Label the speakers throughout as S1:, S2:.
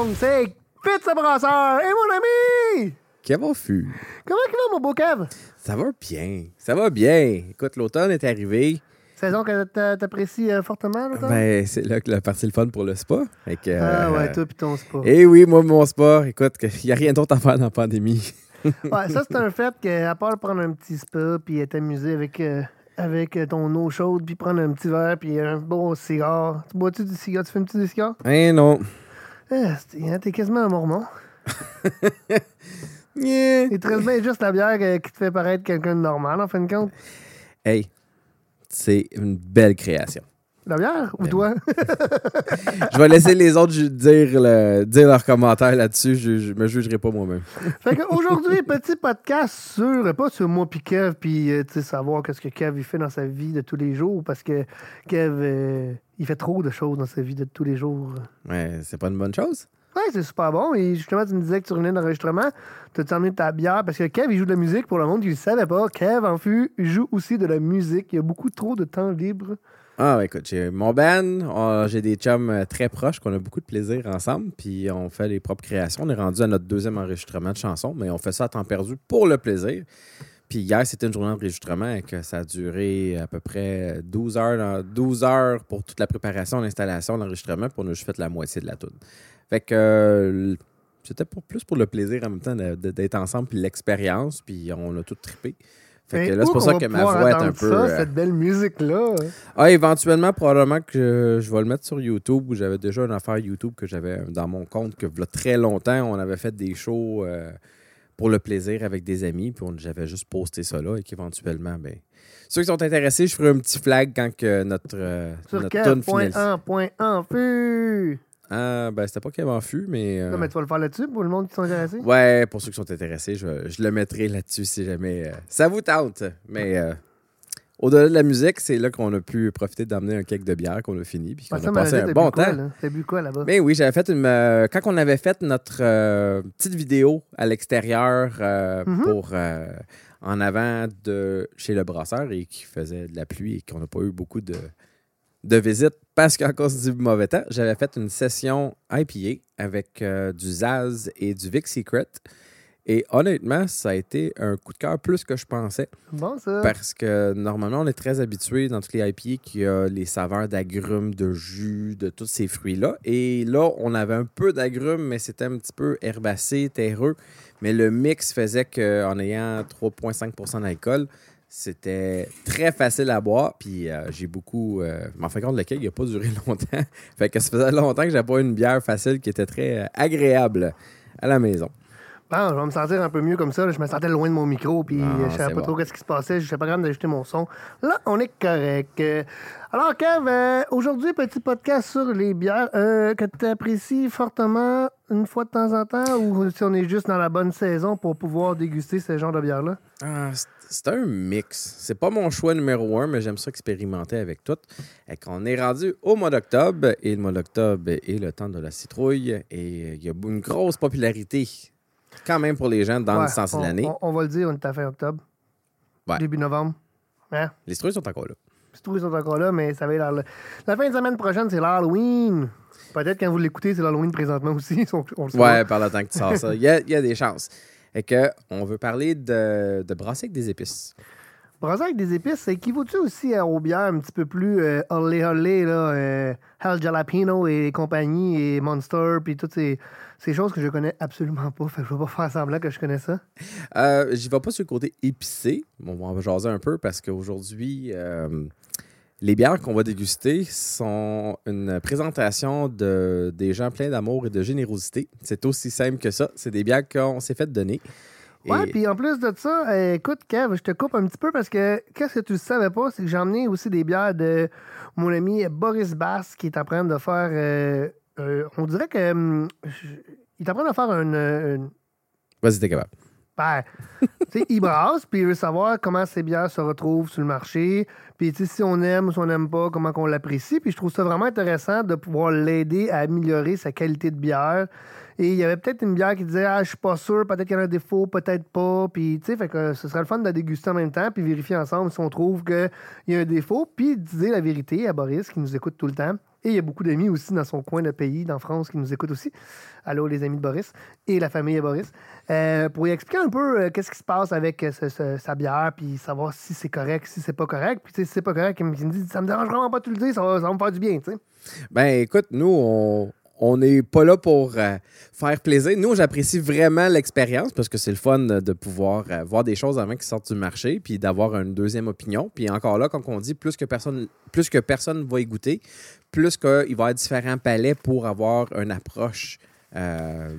S1: Monde, c'est Pizza Brasseur et mon ami!
S2: Kevin Fu.
S1: Comment il va, mon beau Kev?
S2: Ça va bien. Ça va bien. Écoute, l'automne est arrivé.
S1: Saison que t'a- t'apprécies euh, fortement, l'automne?
S2: Ben, c'est là que la partie le fun pour le spa.
S1: Ah
S2: euh,
S1: ouais, toi pis ton spa.
S2: Eh oui, moi, mon spa, écoute, il n'y a rien d'autre à faire dans la pandémie.
S1: Ouais, ça, c'est un fait que, à part prendre un petit spa puis t'amuser avec, euh, avec euh, ton eau chaude puis prendre un petit verre puis un bon cigare. Tu bois-tu du cigare? Tu fumes-tu du cigare?
S2: Hein, non.
S1: C'est- hein, t'es quasiment un mormon.
S2: Yeah.
S1: Il te reste bien juste la bière euh, qui te fait paraître quelqu'un de normal, en fin de compte.
S2: Hey, c'est une belle création.
S1: La bière ou toi?
S2: Je vais laisser les autres dire, le- dire leurs commentaires là-dessus. Je, je me jugerai pas moi-même.
S1: Fait qu'aujourd'hui, petit podcast sur, pas sur moi puis Kev, puis euh, savoir qu'est-ce que Kev il fait dans sa vie de tous les jours, parce que Kev, euh, il fait trop de choses dans sa vie de tous les jours.
S2: Ouais, c'est pas une bonne chose?
S1: Ouais, c'est super bon. Et justement, tu me disais que tu revenais d'enregistrement. Tu as emmené ta bière parce que Kev, il joue de la musique pour le monde qui ne le savait pas. Kev, en fut, il joue aussi de la musique. Il y a beaucoup trop de temps libre.
S2: Ah, ouais, écoute, j'ai mon band, j'ai des chums euh, très proches qu'on a beaucoup de plaisir ensemble, puis on fait les propres créations. On est rendu à notre deuxième enregistrement de chansons, mais on fait ça à temps perdu pour le plaisir. Puis hier, c'était une journée d'enregistrement et que ça a duré à peu près 12 heures, dans- 12 heures pour toute la préparation, l'installation, l'enregistrement, puis on a juste fait la moitié de la tune. Fait que euh, c'était pour, plus pour le plaisir en même temps d'être ensemble, puis l'expérience, puis on a tout trippé. Fait
S1: Mais
S2: là, c'est pour ça que ma voix est un peu.
S1: Ça,
S2: euh,
S1: cette belle musique-là.
S2: ah, éventuellement, probablement que je, vais le mettre sur YouTube. où J'avais déjà une affaire YouTube que j'avais dans mon compte que il très longtemps, on avait fait des shows euh, pour le plaisir avec des amis, puis j'avais juste posté ça là et qu'éventuellement, ben, ceux qui sont intéressés, je ferai un petit flag quand que notre, euh,
S1: Sur
S2: notre tune Ah, ben, c'était pas Kevin Fût, mais. euh,
S1: Non, mais tu vas le faire là-dessus pour le monde qui sont intéressés?
S2: Ouais, pour ceux qui sont intéressés, je, je le mettrai là-dessus si jamais euh, ça vous tente. Mais euh, au-delà de la musique, c'est là qu'on a pu profiter d'amener un cake de bière qu'on a fini puis qu'on a passé un bon temps.
S1: T'as bu quoi là-bas?
S2: Ben oui, j'avais fait une. euh, quand on avait fait notre petite vidéo à l'extérieur
S1: Mhm.
S2: pour en avant de chez le brasseur et qui faisait de la pluie et qu'on n'a pas eu beaucoup de, de visites parce qu'à cause du mauvais temps, j'avais fait une session IPA avec euh, du Zaz et du Vic Secret. Et honnêtement, ça a été un coup de cœur plus que je pensais.
S1: Bon, ça.
S2: Parce que normalement, on est très habitué dans tous les IPA qu'il y a les saveurs d'agrumes, de jus, de tous ces fruits-là. Et là, on avait un peu d'agrumes, mais c'était un petit peu herbacé, terreux. Mais le mix faisait qu'en ayant 3,5% d'alcool, c'était très facile à boire. Puis euh, j'ai beaucoup. euh, mais en fin de compte, le cake, il n'a pas duré longtemps. fait que ça faisait longtemps que j'avais pas une bière facile qui était très euh, agréable à la maison.
S1: Bon, je vais me sentir un peu mieux comme ça. là. Je me sentais loin de mon micro, puis
S2: Ah,
S1: euh, je savais pas
S2: bon.
S1: trop qu'est-ce qui se passait. Je savais pas capable d'ajouter mon son. Là, on est correct. Alors, Kev, euh, aujourd'hui, petit podcast sur les bières euh, que tu apprécies fortement une fois de temps en temps, ou si on est juste dans la bonne saison pour pouvoir déguster ce genre de bière-là?
S2: Ah, c'est- un mix. C'est pas mon choix numéro un, mais j'aime ça expérimenter avec tout. Et qu'on est rendu au mois d'octobre, et le mois d'octobre est le temps de la citrouille, et il y a une grosse popularité quand même pour les gens dans
S1: Ouais,
S2: le sens de l'année.
S1: on- on va le dire, on est à fin octobre.
S2: Ouais.
S1: Début novembre. Hein?
S2: Les citrouilles sont encore là.
S1: Les citrouilles sont encore là, mais ça va être la, la fin de semaine prochaine, c'est l'Halloween. Peut-être quand vous l'écoutez, c'est l'Halloween présentement aussi. on, on le.
S2: Ouais, par le temps que tu sors ça. Il y a, il y a des chances. Et que on veut parler de, de brasser avec des épices.
S1: Brasser avec des épices, c'est équivaut-tu aussi euh, aux bières un petit peu plus euh, olé olé, là, euh, Hell Jalapeno et compagnie, et Monster, puis toutes ces, ces choses que je connais absolument pas. Fait que je vais pas faire semblant que je connais ça.
S2: Euh, J'y vais pas sur le côté épicé. Bon, on va jaser un peu parce qu'aujourd'hui, euh, les bières qu'on va déguster sont une présentation de, des gens pleins d'amour et de générosité. C'est aussi simple que ça. C'est des bières qu'on s'est fait donner.
S1: Ouais, puis en plus de ça, euh, écoute, Kev, je te coupe un petit peu parce que qu'est-ce que tu ne savais pas, c'est que j'ai emmené aussi des bières de mon ami Boris Bass qui est en train de faire. euh, euh, on dirait que. hum, il est en train de faire une. une
S2: Vas-y, t'es capable.
S1: il brasse, puis il veut savoir comment ces bières se retrouvent sur le marché, puis si on aime ou si on n'aime pas, comment qu'on l'apprécie. Puis je trouve ça vraiment intéressant de pouvoir l'aider à améliorer sa qualité de bière. Et il y avait peut-être une bière qui disait Ah, je suis pas sûr, peut-être qu'il y a un défaut, peut-être pas. Puis, tu sais, fait que ce serait le fun de la déguster en même temps, puis vérifier ensemble si on trouve qu'il y a un défaut, puis dire la vérité à Boris qui nous écoute tout le temps. Et il y a beaucoup d'amis aussi dans son coin de pays, dans France, qui nous écoutent aussi. Allô, les amis de Boris et la famille de Boris. Euh, pour y expliquer un peu euh, qu'est-ce qui se passe avec euh, sa bière, puis savoir si c'est correct, si c'est pas correct. Puis si c'est pas correct, il me dit Ça me dérange vraiment pas de te le dire, ça va, ça me faire du bien, sais.
S2: Ben écoute, nous, on on n'est pas là pour euh, faire plaisir. Nous, j'apprécie vraiment l'expérience parce que c'est le fun de pouvoir euh, voir des choses avant qu'ils sortent du marché puis d'avoir une deuxième opinion. Puis encore là, quand on dit plus que personne, plus va y goûter, plus qu'il va y avoir différents palais pour avoir une approche euh,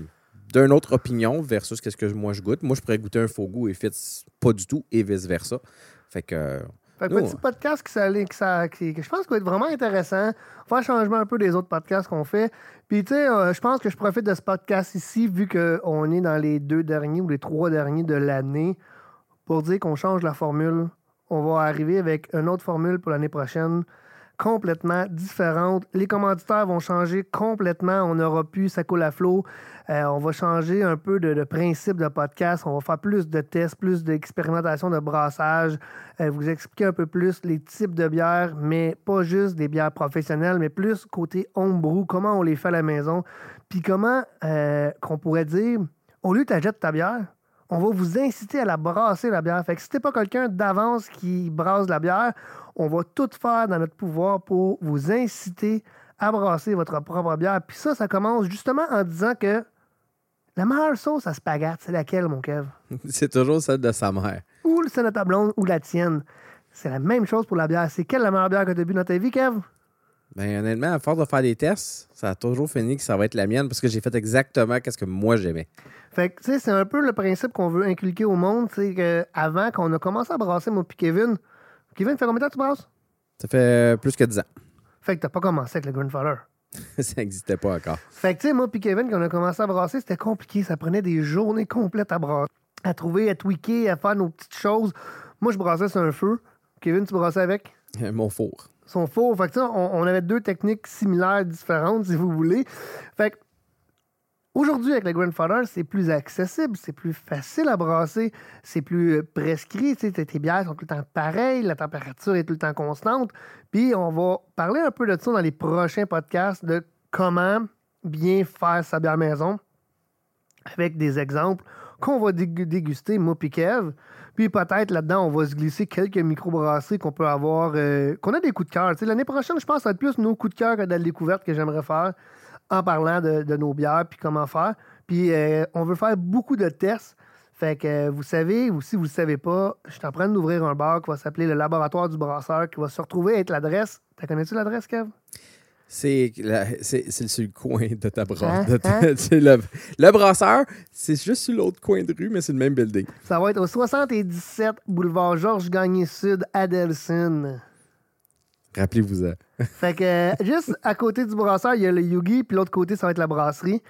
S2: d'une autre opinion versus qu'est-ce que moi je goûte. Moi, je pourrais goûter un faux goût et Fitz pas du tout et vice-versa. Fait que
S1: Fait que
S2: Nous,
S1: petit podcast qui, ça- que ça- qui- que je pense qu'il va être vraiment intéressant. Faire un changement un peu des autres podcasts qu'on fait. Puis, tu sais, euh, je pense que je profite de ce podcast ici, vu qu'on est dans les deux derniers ou les trois derniers de l'année, pour dire qu'on change la formule. On va arriver avec une autre formule pour l'année prochaine, complètement différente. Les commanditaires vont changer complètement. On n'aura plus ça coule à flot. Euh, on va changer un peu de, principe de podcast. On va faire plus de tests, plus d'expérimentation de brassage. Euh, vous expliquer un peu plus les types de bières, mais pas juste des bières professionnelles, mais plus côté homebrew, comment on les fait à la maison. Puis comment euh, qu'on pourrait dire, au lieu de ta bière, on va vous inciter à la brasser, la bière. Fait que si t'es pas quelqu'un d'avance qui brasse la bière, on va tout faire dans notre pouvoir pour vous inciter à brasser votre propre bière. Puis ça, ça commence justement en disant que la meilleure sauce à spaghetti, c'est laquelle, mon Kev?
S2: c'est toujours celle de sa mère.
S1: Ou c'est de ta blonde ou la tienne. C'est la même chose pour la bière. C'est quelle la meilleure bière que tu as bu dans ta vie, Kev?
S2: Ben, honnêtement, à force de faire des tests, ça a toujours fini que ça va être la mienne parce que j'ai fait exactement ce que moi j'aimais.
S1: Fait que, tu sais, c'est un peu le principe qu'on veut inculquer au monde. C'est qu'avant qu'on a commencé à brasser, moi puis Kevin, Kevin, fait combien de temps que tu brasses?
S2: Ça fait plus que 10 ans.
S1: Fait que t'as pas commencé avec le Grandfather.
S2: ça n'existait pas encore.
S1: Fait que, tu sais, moi puis Kevin, quand on a commencé à brasser, c'était compliqué. Ça prenait des journées complètes à brasser, à trouver, à tweaker, à faire nos petites choses. Moi, je brassais sur un feu. Kevin, tu brassais avec?
S2: Mon four.
S1: son four. Fait que, tu sais, on, on avait deux techniques similaires, différentes, si vous voulez. Fait que, aujourd'hui, avec le Grandfather, c'est plus accessible, c'est plus facile à brasser, c'est plus euh, prescrit. Tes bières sont tout le temps pareilles, la température est tout le temps constante. Puis, on va parler un peu de ça dans les prochains podcasts, de comment bien faire sa bière maison, avec des exemples qu'on va dégu- déguster, moi puis Kev. Puis peut-être là-dedans, on va se glisser quelques microbrasseries qu'on peut avoir, euh, qu'on a des coups de cœur. L'année prochaine, je pense que ça va être plus nos coups de cœur que de la découverte que j'aimerais faire en parlant de, de nos bières puis comment faire. Puis euh, on veut faire beaucoup de tests. Fait que euh, vous savez, ou si vous ne le savez pas, je suis en train d'ouvrir un bar qui va s'appeler le Laboratoire du Brasseur, qui va se retrouver être l'adresse. T'as connais-tu l'adresse, Kev?
S2: C'est sur le coin de ta brosse.
S1: Hein?
S2: le, le brasseur, c'est juste sur l'autre coin de rue, mais c'est le même building.
S1: Ça va être au 77 boulevard Georges Gagné Sud à Delson.
S2: Rappelez-vous-en.
S1: Fait que juste à côté du brasseur, il y a le Yugi, puis l'autre côté, ça va être la brasserie.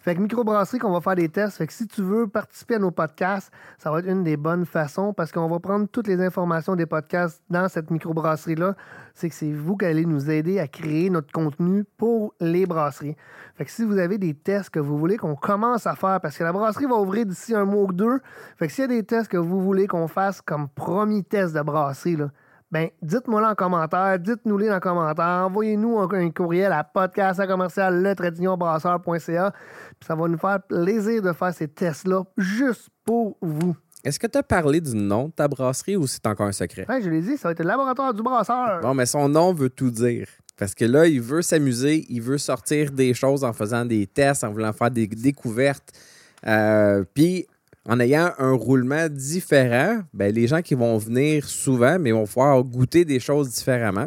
S1: Fait que microbrasserie, qu'on va faire des tests. Fait que si tu veux participer à nos podcasts, ça va être une des bonnes façons parce qu'on va prendre toutes les informations des podcasts dans cette microbrasserie-là. C'est que c'est vous qui allez nous aider à créer notre contenu pour les brasseries. Fait que si vous avez des tests que vous voulez qu'on commence à faire, parce que la brasserie va ouvrir d'ici un mois ou deux, fait que s'il y a des tests que vous voulez qu'on fasse comme premier test de brasserie, là, ben, dites-moi là en commentaire, dites-nous-les dans les commentaires, envoyez-nous un, un courriel à podcast à commercial puis ça va nous faire plaisir de faire ces tests-là juste pour vous.
S2: Est-ce que tu as parlé du nom de ta brasserie ou c'est encore un secret?
S1: Ouais, je l'ai dit, ça va être le laboratoire du brasseur.
S2: Bon, mais son nom veut tout dire. Parce que là, il veut s'amuser, il veut sortir des choses en faisant des tests, en voulant faire des découvertes. Euh, Puis, en ayant un roulement différent, ben, les gens qui vont venir souvent, mais vont pouvoir goûter des choses différemment.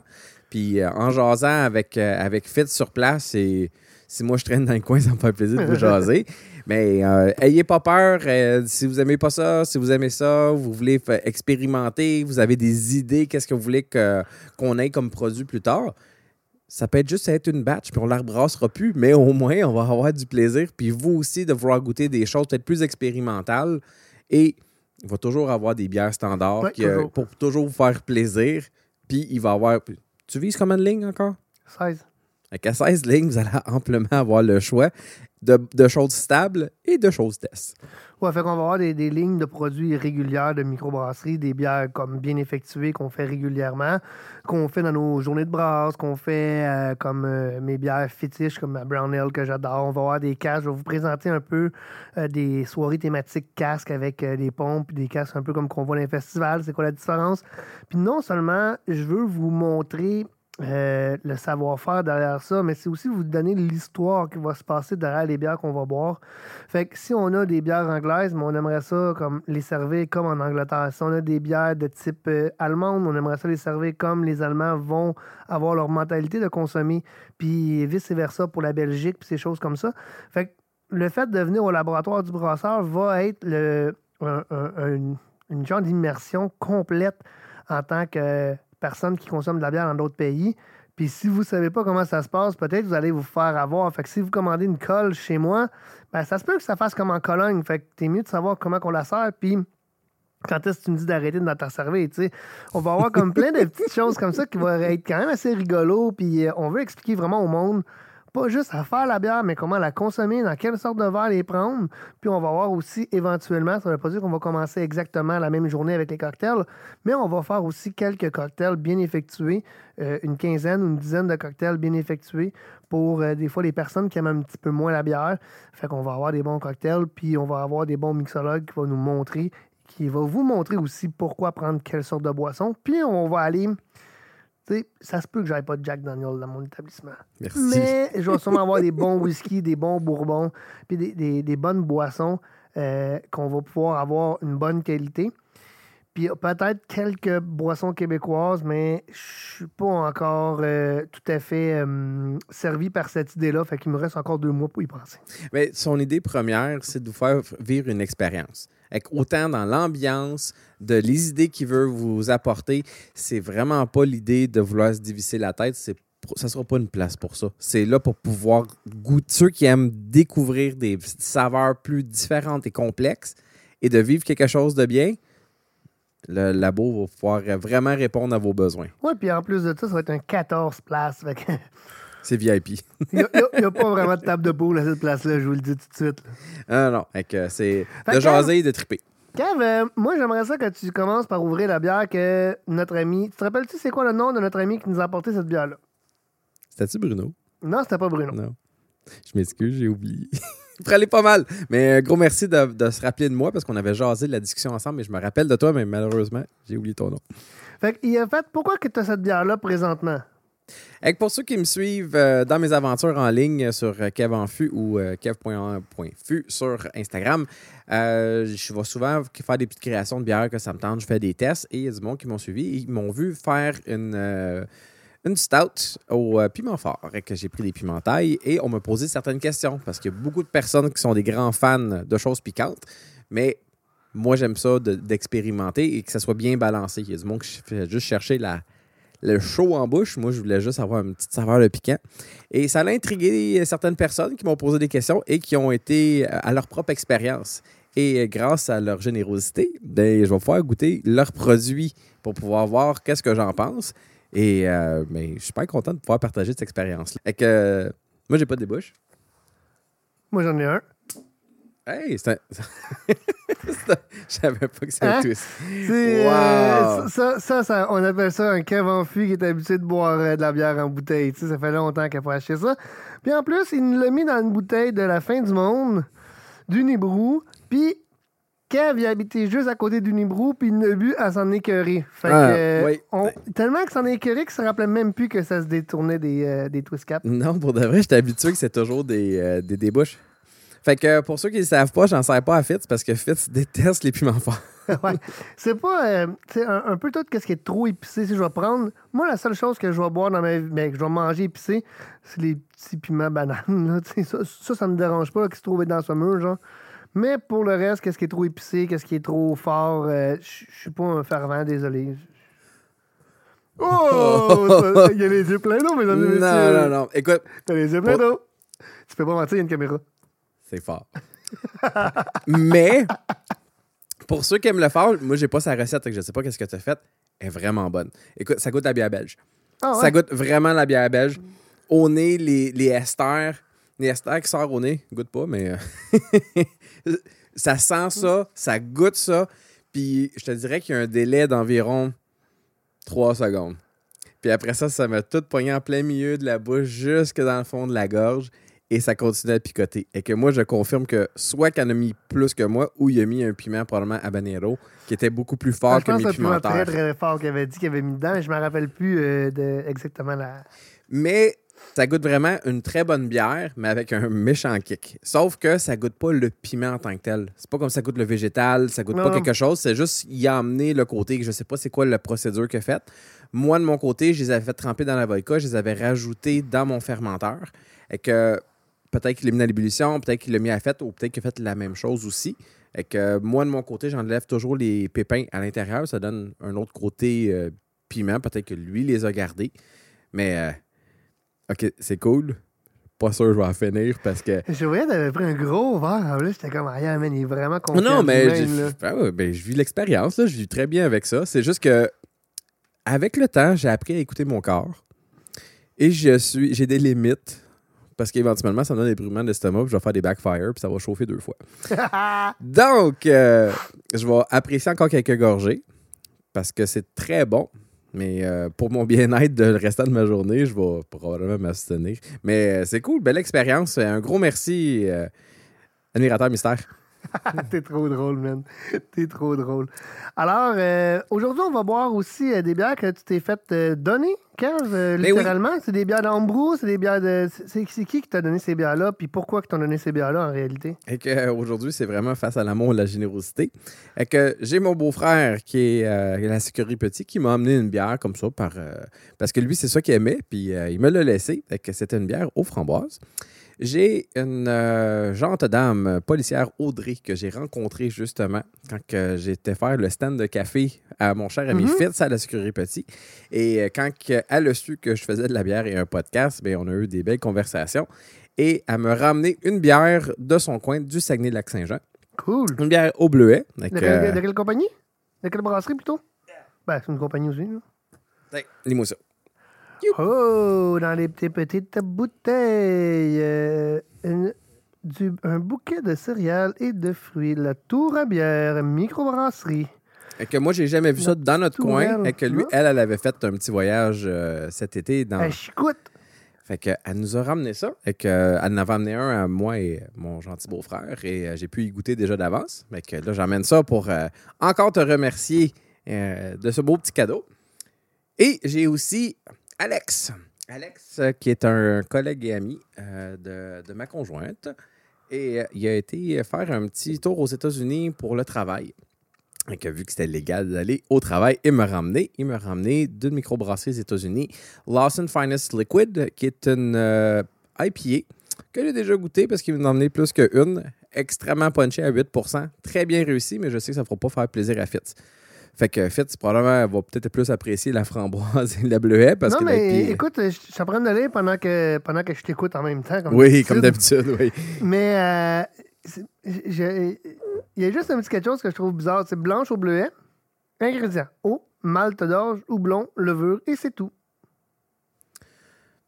S2: Puis, euh, en jasant avec, euh, avec Fitz sur place, et si moi je traîne dans le coin, ça me fait plaisir de vous jaser. Mais euh, ayez pas peur. euh, si vous aimez pas ça, si vous aimez ça, vous voulez expérimenter, vous avez des idées, qu'est-ce que vous voulez qu'on ait comme produit plus tard, ça peut être juste être une batch, puis on la rebrassera plus, mais au moins, on va avoir du plaisir. Puis vous aussi, de vouloir goûter des choses peut-être plus expérimentales. Et il va toujours avoir des bières standards
S1: Ouais,
S2: qui, euh, pour toujours vous faire plaisir. Puis il va avoir. Tu vises combien de lignes encore?
S1: 16.
S2: Avec à 16 lignes, vous allez amplement avoir le choix de, de choses stables et de choses tests.
S1: Ouais, fait qu'on va avoir des, lignes de produits régulières de microbrasserie, des bières comme bien effectuées qu'on fait régulièrement, qu'on fait dans nos journées de brasse, qu'on fait euh, comme euh, mes bières fétiches, comme ma Brown Ale que j'adore. On va avoir des casques. Je vais vous présenter un peu euh, des soirées thématiques casques avec des pompes, des casques un peu comme qu'on voit dans les festivals. C'est quoi la différence? Puis non seulement je veux vous montrer euh, le savoir-faire derrière ça, mais c'est aussi vous donner l'histoire qui va se passer derrière les bières qu'on va boire. Fait que si on a des bières anglaises, mais on aimerait ça comme les servir comme en Angleterre. Si on a des bières de type euh, allemande, on aimerait ça les servir comme les Allemands vont avoir leur mentalité de consommer, puis vice-versa pour la Belgique, puis ces choses comme ça. Fait que le fait de venir au laboratoire du brasseur va être une genre d'immersion complète en tant que personne qui consomme de la bière dans d'autres pays. Puis si vous ne savez pas comment ça se passe, peut-être vous allez vous faire avoir. Fait que si vous commandez une colle chez moi, ben ça se peut que ça fasse comme en Cologne. Fait que t'es mieux de savoir comment qu'on la sert. Puis quand est-ce que tu me dis d'arrêter de te servir, tu sais. On va avoir comme plein de petites choses comme ça qui vont être quand même assez rigolo. Puis euh, on veut expliquer vraiment au monde pas juste à faire la bière, mais comment la consommer, dans quelle sorte de verre les prendre. Puis on va voir aussi éventuellement, ça ne veut pas dire qu'on va commencer exactement la même journée avec les cocktails, mais on va faire aussi quelques cocktails bien effectués, euh, une quinzaine ou une dizaine de cocktails bien effectués pour euh, des fois les personnes qui aiment un petit peu moins la bière. Fait qu'on va avoir des bons cocktails, puis on va avoir des bons mixologues qui vont nous montrer, qui va vous montrer aussi pourquoi prendre quelle sorte de boisson. Puis on va aller. Tu sais, ça se peut que j'aille pas de Jack Daniel dans mon établissement.
S2: Merci.
S1: Mais je vais sûrement avoir des bons whisky, des bons bourbons, puis des, des- des bonnes boissons euh, qu'on va pouvoir avoir une bonne qualité. Puis peut-être quelques boissons québécoises, mais je suis pas encore euh, tout à fait euh, servi par cette idée-là. Fait qu'il me reste encore deux mois pour y penser.
S2: Mais son idée première, c'est de vous faire vivre une expérience. Autant dans l'ambiance, de les idées qu'il veut vous apporter, c'est vraiment pas l'idée de vouloir se diviser la tête. C'est ça sera pas une place pour ça. C'est là pour pouvoir goûter ceux qui aiment découvrir des saveurs plus différentes et complexes et de vivre quelque chose de bien. Le labo va pouvoir vraiment répondre à vos besoins.
S1: Ouais, puis en plus de ça, ça va être un 14 places.
S2: C'est VIP.
S1: il n'y a, pas vraiment de table de poule à cette place-là, je vous le dis tout de suite.
S2: Ah non, c'est de jaser et de triper.
S1: Kev, euh, moi, j'aimerais ça que tu commences par ouvrir la bière que notre ami. Tu te rappelles-tu c'est quoi le nom de notre ami qui nous a apporté cette bière-là?
S2: C'était-tu Bruno?
S1: Non, c'était pas Bruno.
S2: Non. Je m'excuse, j'ai oublié. Prends-les pas mal. Mais euh, gros merci de, de se rappeler de moi parce qu'on avait jasé de la discussion ensemble, mais je me rappelle de toi, mais malheureusement, j'ai oublié ton nom.
S1: Fait a fait, pourquoi que tu as cette bière-là présentement?
S2: Et pour ceux qui me suivent euh, dans mes aventures en ligne sur euh, Kev ou euh, kev.en.fût sur Instagram, euh, je vais souvent faire des petites créations de bières que ça me tente. Je fais des tests et il y a du monde qui m'ont suivi. Ils m'ont vu faire une, une stout au piment fort que j'ai pris des pimentailles et on m'a posé certaines questions parce qu'il y a beaucoup de personnes qui sont des grands fans de choses piquantes, mais moi j'aime ça de- d'expérimenter et que ça soit bien balancé. Il y a du monde qui fait juste chercher la, le chaud en bouche. Moi, je voulais juste avoir une petite saveur de piquant. Et ça a intrigué certaines personnes qui m'ont posé des questions et qui ont été euh, à leur propre expérience. Et euh, grâce à leur générosité, ben, je vais pouvoir goûter leurs produits pour pouvoir voir qu'est-ce que j'en pense. Et euh, ben, je suis super content de pouvoir partager cette expérience-là. Que, moi, j'ai pas de débouche.
S1: Moi, j'en ai un.
S2: Hey, c'est un... un- Je savais pas que ça
S1: Hein?
S2: twist. Wow.
S1: euh, ça, ça, ça- on appelle ça un Kev en fût qui est habitué de boire euh, de la bière en bouteille. Tu sais, ça fait longtemps qu'il n'a pas acheté ça. Puis en plus, il nous l'a mis dans une bouteille de la fin du monde, du Nibrou. Puis Kev, il habitait juste à côté du Nibrou, puis il l'a bu à s'en écœurer. Fait que,
S2: Ah,
S1: euh,
S2: oui.
S1: on- tellement que s'en écœurait qu'il se rappelait même plus que ça se détournait des, euh, des twist caps.
S2: Non, pour de vrai, j'étais habitué que c'est toujours des, euh, des débouches. Fait que pour ceux qui ne savent pas, j'en sers pas à Fitz parce que Fitz déteste les piments forts.
S1: ouais. C'est pas euh, un, un peu tout ce qui est trop épicé. Si je vais prendre, moi, la seule chose que je vais boire dans ma vie, ben, que je vais manger épicé, c'est les petits piments bananes. là, ça, ça, ça me dérange pas qu'ils se trouvent dans ce mur, genre. Mais pour le reste, qu'est-ce qui est trop épicé, qu'est-ce qui est trop fort, euh, je suis pas un fervent, désolé. Oh! Il y a les yeux pleins d'eau, mesdames et messieurs.
S2: Non, non, non. Écoute,
S1: T'as les yeux pleins d'eau. Tu peux pas mentir, il y a une caméra.
S2: C'est fort. Mais, pour ceux qui aiment le fort, moi, j'ai pas sa recette, que je sais pas qu'est-ce que tu as fait. Elle est vraiment bonne. Écoute, ça goûte la bière belge.
S1: Ah, ouais?
S2: Ça goûte vraiment la bière belge. Au nez, les, les esters, les esters qui sortent au nez, goûte pas, mais. euh, Ça sent ça, ça goûte ça. Puis je te dirais qu'il y a un délai d'environ 3 secondes. Puis après ça, ça m'a tout pogné en plein milieu de la bouche, jusque dans le fond de la gorge. Et ça continue à picoter. Et que moi, je confirme que soit qu'elle a mis plus que moi, ou il a mis un piment probablement habanero qui était beaucoup plus fort
S1: Ah, je
S2: que
S1: pense
S2: mes
S1: que c'est un piment très, très fort qu'il avait dit qu'il avait mis dedans. Je me rappelle plus euh, de exactement la.
S2: Mais ça goûte vraiment une très bonne bière, mais avec un méchant kick. Sauf que ça goûte pas le piment en tant que tel. C'est pas comme ça goûte le végétal, ça goûte
S1: Non.
S2: pas quelque chose. C'est juste, il a amené le côté que je sais pas c'est quoi la procédure a faite. Moi, de mon côté, je les avais fait tremper dans la vodka, je les avais rajoutés dans mon fermenteur. Et que peut-être qu'il l'a mis dans l'ébullition, peut-être qu'il l'a mis à fête, ou peut-être qu'il a fait la même chose aussi. Et que moi, de mon côté, j'enlève toujours les pépins à l'intérieur. Ça donne un autre côté euh, piment. Peut-être que lui les a gardés. Mais, euh, OK, c'est cool. Pas sûr que je vais en finir parce que.
S1: Je voyais t'avais pris un gros verre. En plus, j'étais comme, ah, man, il est vraiment content.
S2: non, mais. Ah ouais, ben, je vis l'expérience. Je vis très bien avec ça. C'est juste que, avec le temps, j'ai appris à écouter mon corps. Et je suis, j'ai des limites. Parce qu'éventuellement, ça me donne des brûlements d'estomac, puis je vais faire des backfires, puis ça va chauffer deux fois. Donc, euh, je vais apprécier encore quelques gorgées parce que c'est très bon. Mais euh, pour mon bien-être de le restant de ma journée, je vais probablement m'abstenir. Mais euh, c'est cool, belle expérience. Un gros merci, admirateur mystère.
S1: T'es trop drôle, man. T'es trop drôle. Alors, euh, aujourd'hui, on va boire aussi euh, des bières que tu t'es fait euh, donner, Kev,
S2: oui.
S1: littéralement. C'est des bières d'Ambrou, c'est des bières de. C'est qui qui t'a donné ces bières-là, puis pourquoi que t'as donné ces bières-là en réalité?
S2: Et que aujourd'hui, c'est vraiment face à l'amour et la générosité. Et que j'ai mon beau-frère qui est la sécurité petit qui m'a amené une bière comme ça par parce que lui, c'est ça qu'il aimait, puis il me l'a laissé. Que c'était une bière aux framboises. J'ai une euh, gente dame policière Audrey que j'ai rencontrée justement quand j'étais faire le stand de café à mon cher ami
S1: Mhm.
S2: Fitz à la sécurité petit. Et euh, quand elle a su que je faisais de la bière et un podcast, ben, on a eu des belles conversations. Et elle m'a ramené une bière de son coin du Saguenay-Lac-Saint-Jean.
S1: Cool.
S2: Une bière au bleuet.
S1: De, quelle-
S2: euh,
S1: de quelle compagnie? De quelle brasserie plutôt? Ben, c'est une compagnie aussi. Là.
S2: tiens, lis-moi ça.
S1: Oh, dans les petites petites bouteilles. euh, une- du, un bouquet de céréales et de fruits. La Tour à bière, microbrasserie.
S2: Fait que moi, j'ai jamais vu ça dans notre coin. Et que lui, elle, elle avait fait un petit voyage euh, cet été dans.
S1: À Chicoute.
S2: Fait que, elle nous a ramené ça. Et que, elle en avait amené un à moi et mon gentil beau-frère. Et euh, j'ai pu y goûter déjà d'avance. Fait que là, j'emmène ça pour euh, encore te remercier de ce beau petit cadeau. Et j'ai aussi Alex. Alex, euh, qui est un collègue et ami euh, de, de ma conjointe. Et euh, il a été faire un petit tour aux États-Unis pour le travail. Et que vu que c'était légal d'aller au travail et me ramener, il m'a ramené d'une microbrasserie aux États-Unis, Lawson Finest Liquid, qui est une euh, IPA que j'ai déjà goûté parce qu'il m'a emmené plus qu'une. Extrêmement punché à 8% Très bien réussi, mais je sais que ça ne fera pas faire plaisir à Fitz. Fait que Fitz, probablement, va peut-être plus apprécier la framboise et la bleuet parce
S1: non,
S2: que
S1: mais
S2: l'IPA
S1: écoute, je je suis en train de lire pendant que, pendant que je t'écoute en même temps. Comme
S2: Oui, comme d'habitude, oui.
S1: Mais euh, il y a juste un petit quelque chose que je trouve bizarre. C'est blanche au bleuet. Ingrédients eau, malt d'orge, houblon, levure, et c'est tout.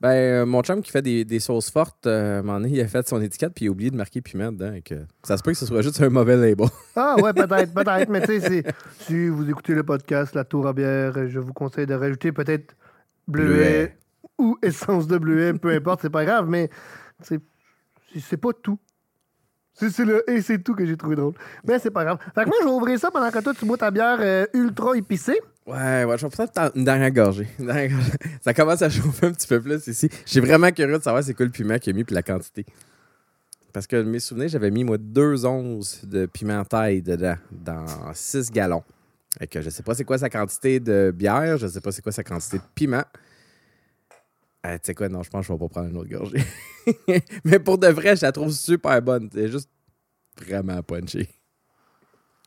S2: Ben, euh, mon chum qui fait des, des sauces fortes, euh, à un moment donné, il a fait son étiquette puis il a oublié de marquer piment dedans. et que ça se peut que ce soit juste un mauvais label.
S1: Ah ouais, peut-être, peut-être. Mais tu sais, si vous écoutez le podcast La Tour à bière, je vous conseille de rajouter peut-être bleuet,
S2: Bleuet.
S1: ou essence de bleuet, peu importe, c'est pas grave, mais c'est c'est pas tout. C'est c'est le et c'est tout que j'ai trouvé drôle. Mais c'est pas grave. Fait que moi, je vais ouvrir ça pendant que toi, tu bois ta bière euh, ultra épicée.
S2: Ouais, ouais, je vais peut-être une dernière gorgée. Ça commence à chauffer un petit peu plus ici. Je suis vraiment curieux de savoir c'est quoi le piment qu'il a mis puis la quantité. Parce que mes souvenirs, j'avais mis, moi, deux onces de piment taille dedans, dans 6 gallons. Et que je sais pas c'est quoi sa quantité de bière, je sais pas c'est quoi sa quantité de piment. Euh, tu sais quoi, non, je pense que je vais pas prendre une autre gorgée. Mais pour de vrai, je la trouve super bonne. C'est juste vraiment punché.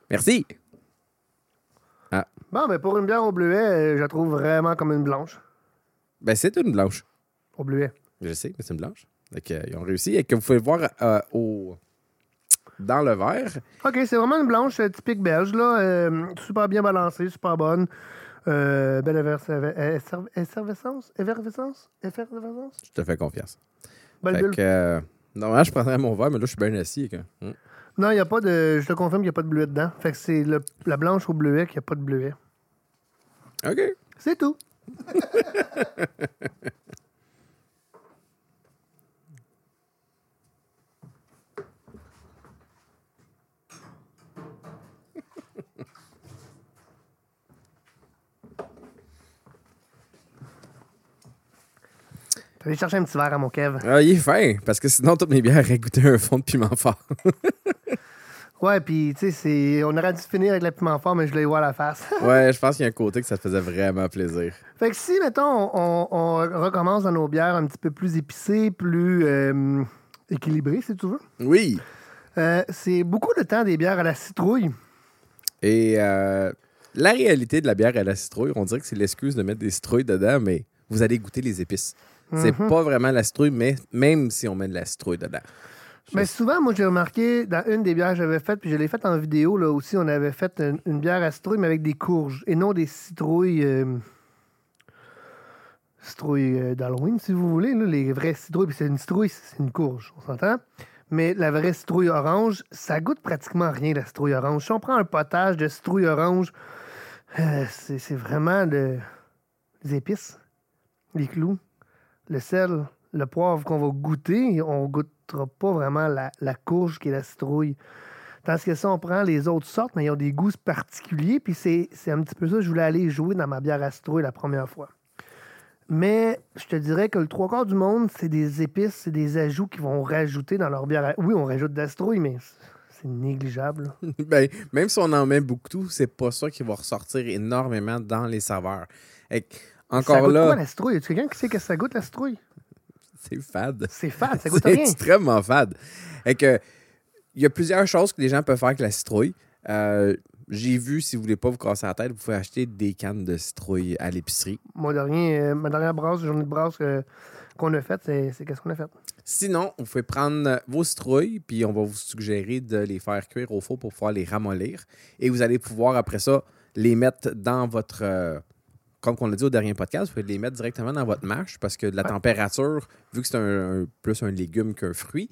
S2: Merci.
S1: Bon, ben pour une bière au bleuet, euh, je la trouve vraiment comme une blanche.
S2: Ben, c'est une blanche.
S1: Au bleuet.
S2: Je sais, mais c'est une blanche. Donc, euh, ils ont réussi. Et que vous pouvez voir euh, au... dans le verre.
S1: OK, c'est vraiment une blanche euh, typique belge, là. super bien balancée, super bonne. Belle effervescence? Effervescence? Effervescence?
S2: Je te fais confiance.
S1: Belle bulle.
S2: que, normalement, je prendrais mon verre, mais là, je suis bien assis.
S1: Non, il n'y a pas de. Je te confirme qu'il n'y a pas de bleuet dedans. Fait que c'est le- la blanche au bleuet qu'il n'y a pas de bleuet.
S2: OK.
S1: C'est tout. T'allais chercher un petit verre à mon Kev.
S2: Ah, il est fin, parce que sinon, toutes mes bières auraient goûté un fond de piment fort.
S1: Ouais, puis tu sais, c'est- on aurait dû finir avec le piment fort, mais je l'ai eu à la face.
S2: ouais, je pense qu'il y a un côté que ça te faisait vraiment plaisir.
S1: Fait que si, mettons, on, on recommence dans nos bières un petit peu plus épicées, plus euh, équilibrées, si tu veux,
S2: Oui.
S1: euh, c'est beaucoup de temps des bières à la citrouille.
S2: Et euh, la réalité de la bière à la citrouille, on dirait que c'est l'excuse de mettre des citrouilles dedans, mais vous allez goûter les épices. C'est
S1: Mhm.
S2: pas vraiment la citrouille, mais même si on met de la citrouille dedans.
S1: Mais souvent, moi, j'ai remarqué dans une des bières que j'avais faites, puis je l'ai faite en vidéo, là aussi, on avait fait une, une bière à citrouille, mais avec des courges, et non des citrouilles. euh, citrouilles euh, d'Halloween, si vous voulez, là, les vraies citrouilles. Puis c'est une citrouille, c'est une courge, on s'entend? Mais la vraie citrouille orange, ça goûte pratiquement rien, la citrouille orange. Si on prend un potage de citrouille orange, euh, c'est c'est vraiment de- des épices, les clous, le sel, le poivre qu'on va goûter. On goûtera pas vraiment la, la courge qui est la citrouille. Tandis que ça, on prend les autres sortes, mais ils ont des goûts particuliers. Puis c'est un petit peu ça que je voulais aller jouer dans ma bière à citrouille la première fois. Mais je te dirais que le trois quarts du monde, c'est des épices, c'est des ajouts qu'ils vont rajouter dans leur bière. à- Oui, on rajoute de la citrouille, mais c'est négligeable.
S2: Ben, même si on en met beaucoup, c'est pas ça qui va ressortir énormément dans les saveurs.
S1: Ça
S2: encore
S1: goûte
S2: là,
S1: quoi la citrouille? Y a quelqu'un qui sait que ça goûte la citrouille?
S2: c'est fade.
S1: C'est fade, ça goûte
S2: C'est
S1: rien.
S2: extrêmement fade. Et que il y a plusieurs choses que les gens peuvent faire avec la citrouille. Euh, J'ai vu, si vous voulez pas vous casser la tête, vous pouvez acheter des cannes de citrouille à l'épicerie.
S1: Mon dernier, euh, ma dernière brasse, journée de brasse euh, qu'on a faite, c'est c'est qu'est-ce qu'on a fait?
S2: Sinon, vous pouvez prendre vos citrouilles, puis on va vous suggérer de les faire cuire au four pour pouvoir les ramollir. Et vous allez pouvoir, après ça, les mettre dans votre. Comme on l'a dit au dernier podcast, vous pouvez les mettre directement dans votre mâche parce que de la
S1: Ouais.
S2: température, vu que c'est un, un- plus un légume qu'un fruit,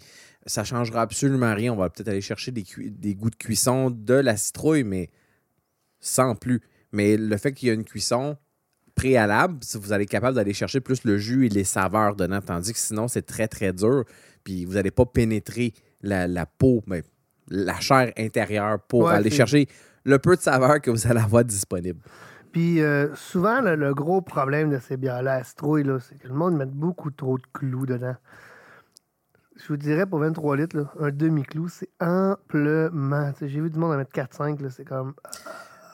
S2: ça changera absolument rien. On va peut-être aller chercher des, des goûts de cuisson de la citrouille, mais sans plus. Mais le fait qu'il y a une cuisson préalable, si vous allez être capable d'aller chercher plus le jus et les saveurs dedans, tandis que sinon, c'est très, très dur. Puis vous n'allez pas pénétrer la, la peau, mais la chair intérieure pour
S1: Ouais,
S2: aller chercher le peu de saveur que vous allez avoir disponible.
S1: Puis euh, souvent, le, gros problème de ces bières-là c'est que le monde met beaucoup trop de clous dedans. Je vous dirais, pour 23 litres, un demi-clou, c'est amplement. J'ai vu du monde en mettre 4-5, là, c'est comme...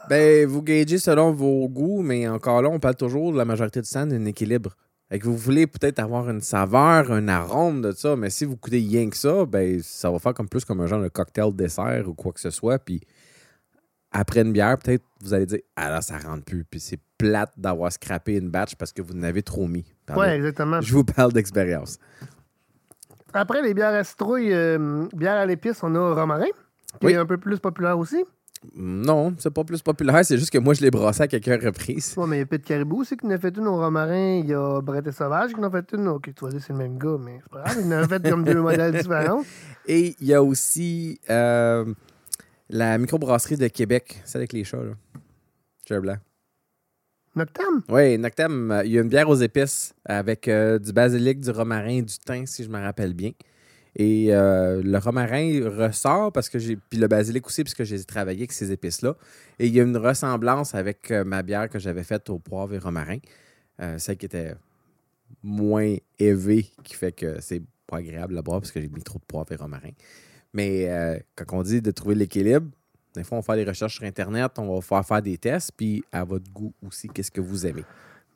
S2: Ben, vous gagez selon vos goûts, mais encore là, on parle toujours la majorité du temps d'un équilibre. Fait que vous voulez peut-être avoir une saveur, un arôme de ça, mais si vous coûtez rien que ça, ben ça va faire comme plus comme un genre de cocktail dessert ou quoi que ce soit. Puis après une bière, peut-être vous allez dire Ah là, ça rentre plus. Puis c'est plate d'avoir scrappé une batch parce que vous en avez trop mis.
S1: Ouais, exactement.
S2: Je vous parle d'expérience.
S1: Après les bières à citrouille, euh, bières à l'épice, on a romarin, qui
S2: Oui.
S1: est un peu plus populaire aussi.
S2: Non, c'est pas plus populaire, c'est juste que moi je l'ai brassé à quelques reprises.
S1: Ouais, mais il y a Pete Caribou aussi qui en a fait une au romarin. Il y a Brett et Sauvage qui en a fait une. Ok, tu vas dire c'est le même gars, mais c'est pas grave. Il en a fait comme deux modèles différents.
S2: Et il y a aussi euh, la microbrasserie de Québec, celle avec les chats, là. Cher blanc.
S1: Noctam.
S2: Oui, Noctem, euh, il y a une bière aux épices avec euh, du basilic, du romarin et du thym, si je me rappelle bien. Et euh, le romarin ressort parce que j'ai. Puis le basilic aussi, puisque j'ai travaillé avec ces épices-là. Et il y a une ressemblance avec euh, ma bière que j'avais faite au poivre et romarin. Celle qui était moins élevée, qui fait que c'est pas agréable à boire parce que j'ai mis trop de poivre et romarin. Mais euh, quand on dit de trouver l'équilibre, des fois, on fait des recherches sur Internet, on va faire faire des tests, puis à votre goût aussi, qu'est-ce que vous aimez.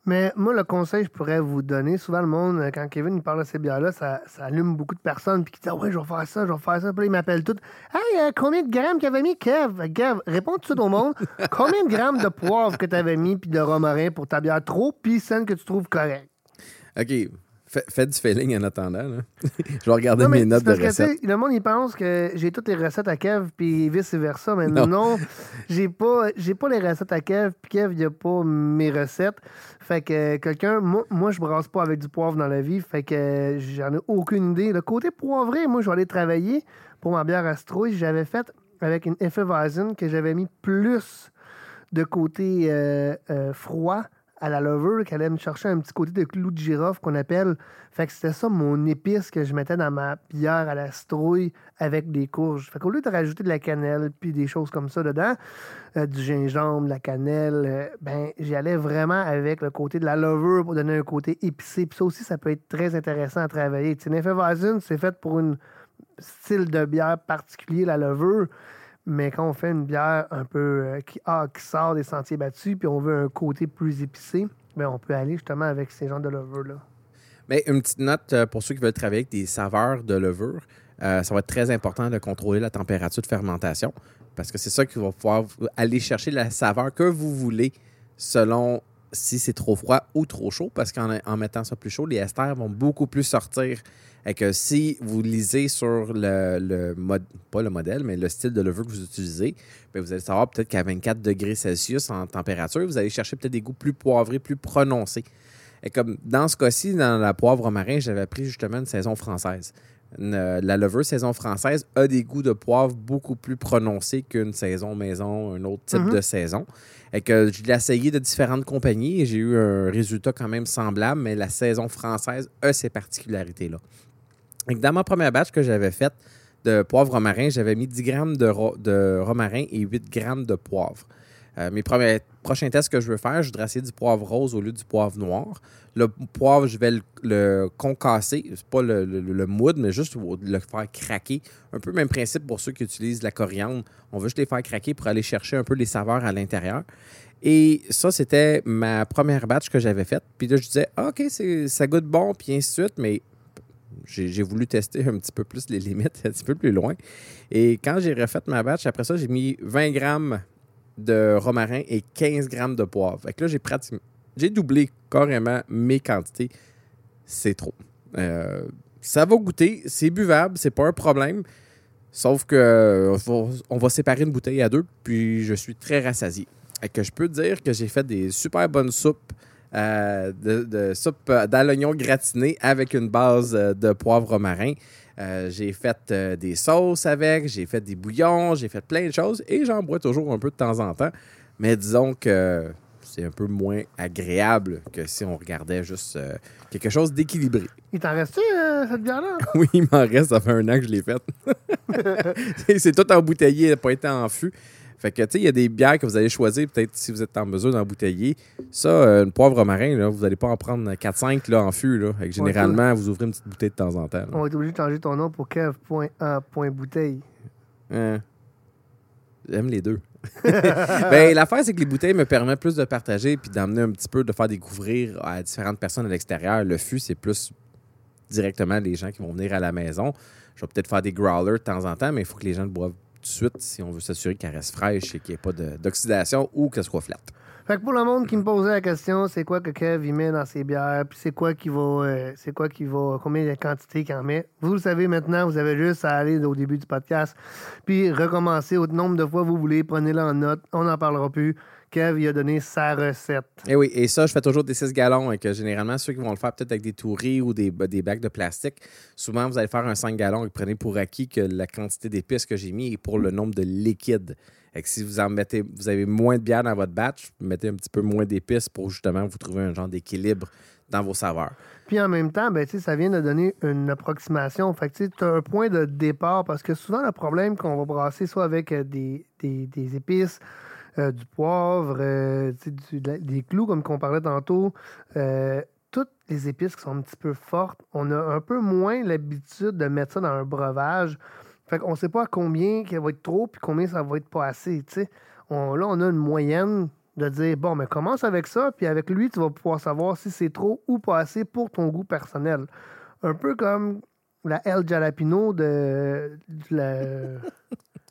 S1: Mais moi, le conseil que je pourrais vous donner, souvent le monde, euh, quand Kevin il parle de ces bières-là, ça, ça allume beaucoup de personnes, puis qui disent Ah ouais, je vais faire ça, je vais faire ça. Puis là, ils m'appellent tous Hey, euh, combien de grammes qu'avait mis Kev Kev, réponds tout de suite au monde. combien de grammes de poivre que tu avais mis, puis de romarin pour ta bière trop, celle que tu trouves correcte
S2: OK. Fais, du failing en attendant. là. je vais regarder
S1: Non,
S2: mes notes de recettes.
S1: le monde, il pense que j'ai toutes les recettes à Kev, puis vice-versa. Mais
S2: Non.
S1: non, j'ai pas, pas les recettes à Kev, puis Kev, il a pas mes recettes. Fait que quelqu'un, moi, moi, je brasse pas avec du poivre dans la vie. Fait que j'en ai aucune idée. Le côté poivré, moi, je vais aller travailler pour ma bière citrouille. J'avais fait avec une Hefeweizen que j'avais mis plus de côté euh, euh, froid à la levure qu'elle allait me chercher un petit côté de clou de girofle qu'on appelle. Fait que c'était ça mon épice que je mettais dans ma bière à la citrouille avec des courges. Fait qu'au lieu de rajouter de la cannelle puis des choses comme ça dedans, euh, du gingembre, de la cannelle, euh, ben j'y allais vraiment avec le côté de la levure pour donner un côté épicé. Puis ça aussi, ça peut être très intéressant à travailler. Une Hefeweizen, c'est fait pour un style de bière particulier, la levure. Mais quand on fait une bière un peu euh, qui, ah, qui sort des sentiers battus, puis on veut un côté plus épicé, ben on peut aller justement avec ces genres de levure-là.
S2: Mais une petite note euh, pour ceux qui veulent travailler avec des saveurs de levure. euh, ça va être très important de contrôler la température de fermentation parce que c'est ça qui va pouvoir aller chercher la saveur que vous voulez selon si c'est trop froid ou trop chaud parce qu'en en mettant ça plus chaud, les esters vont beaucoup plus sortir. Et que si vous lisez sur le, le mode, pas le modèle, mais le style de levure que vous utilisez, ben vous allez savoir peut-être qu'à 24 degrés Celsius en température, vous allez chercher peut-être des goûts plus poivrés, plus prononcés. Et comme dans ce cas-ci, dans la poivre marin, j'avais pris justement une saison française. Une, euh, la levure saison française a des goûts de poivre beaucoup plus prononcés qu'une saison maison, un autre type
S1: Mhm.
S2: de saison. Et que je l'ai essayé de différentes compagnies et j'ai eu un résultat quand même semblable, mais la saison française a ces particularités-là. Dans ma première batch que j'avais faite de poivre romarin, j'avais mis 10 grammes de, ro- de romarin et 8 grammes de poivre. Euh, mes prochains tests que je veux faire, je voudrais essayer du poivre rose au lieu du poivre noir. Le poivre, je vais le, concasser. C'est pas le, le, mais juste le faire craquer. Un peu le même principe pour ceux qui utilisent la coriandre. On veut juste les faire craquer pour aller chercher un peu les saveurs à l'intérieur. Et ça, c'était ma première batch que j'avais faite. Puis là, je disais, Ah, OK, ça goûte bon, puis ainsi de suite, mais j'ai voulu tester un petit peu plus les limites, un petit peu plus loin. Et quand j'ai refait ma batch, après ça, j'ai mis 20 grammes de romarin et 15 grammes de poivre. Fait que là, j'ai pratiquement... J'ai doublé carrément mes quantités. C'est trop. Euh, ça va goûter, c'est buvable, c'est pas un problème. Sauf que euh, on va- on va séparer une bouteille à deux, puis je suis très rassasié. Fait que je peux dire que j'ai fait des super bonnes soupes, euh, de, de soupe dans l'oignon gratiné avec une base euh, de poivre romarin. Euh, j'ai fait euh, des sauces avec, j'ai fait des bouillons, j'ai fait plein de choses et j'en bois toujours un peu de temps en temps. Mais disons que c'est un peu moins agréable que si on regardait juste euh, quelque chose d'équilibré.
S1: Il t'en reste euh, cette bière-là?
S2: Oui, il m'en reste, ça fait un an que je l'ai faite. c'est tout embouteillé, n'a pas été en fût. Fait que, tu sais, il y a des bières que vous allez choisir, peut-être si vous êtes en mesure d'embouteiller. Ça, euh, une poivre marin, là, vous n'allez pas en prendre 4-5 là, en fût. Là. Fait que généralement, vous ouvrez une petite bouteille de temps en temps. là.
S1: On va être obligé de changer ton nom pour kev.a.bouteille.
S2: Hein? J'aime les deux. ben, l'affaire, c'est que les bouteilles me permettent plus de partager puis d'amener un petit peu, de faire découvrir à différentes personnes à l'extérieur. Le fût, c'est plus directement les gens qui vont venir à la maison. Je vais peut-être faire des growlers de temps en temps, mais il faut que les gens le boivent de si on veut s'assurer qu'elle reste fraîche et qu'il n'y ait pas d'oxydation ou qu'elle soit flat.
S1: Fait que pour le monde qui me posait la question, c'est quoi que Kev il met dans ses bières, puis c'est quoi qui va, euh, c'est quoi qui va, combien de quantité qu'il en met. Vous le savez maintenant, vous avez juste à aller au début du podcast, puis recommencer au nombre de fois vous voulez, prenez-le en note, on n'en parlera plus. Kev, il a donné sa recette.
S2: Et oui, et ça, je fais toujours des 6 gallons et que généralement, ceux qui vont le faire peut-être avec des touris ou des, des bacs de plastique, souvent, vous allez faire un 5 gallons et prenez pour acquis que la quantité d'épices que j'ai mis est pour le nombre de liquides. Et que si vous en mettez, vous avez moins de bière dans votre batch, mettez un petit peu moins d'épices pour justement vous trouver un genre d'équilibre dans vos saveurs.
S1: Puis en même temps, ben, ça vient de donner une approximation. Fait que tu as un point de départ parce que souvent, le problème qu'on va brasser soit avec euh, des, des- des épices, euh, du poivre, euh, du- de la- des clous, comme qu'on parlait tantôt, euh, toutes les épices qui sont un petit peu fortes, on a un peu moins l'habitude de mettre ça dans un breuvage. Fait qu'on sait pas à combien qu'il va être trop puis combien ça va être pas assez. On- là, on a une moyenne de dire bon, mais commence avec ça, puis avec lui, tu vas pouvoir savoir si c'est trop ou pas assez pour ton goût personnel. Un peu comme la El Jalapino de, de la.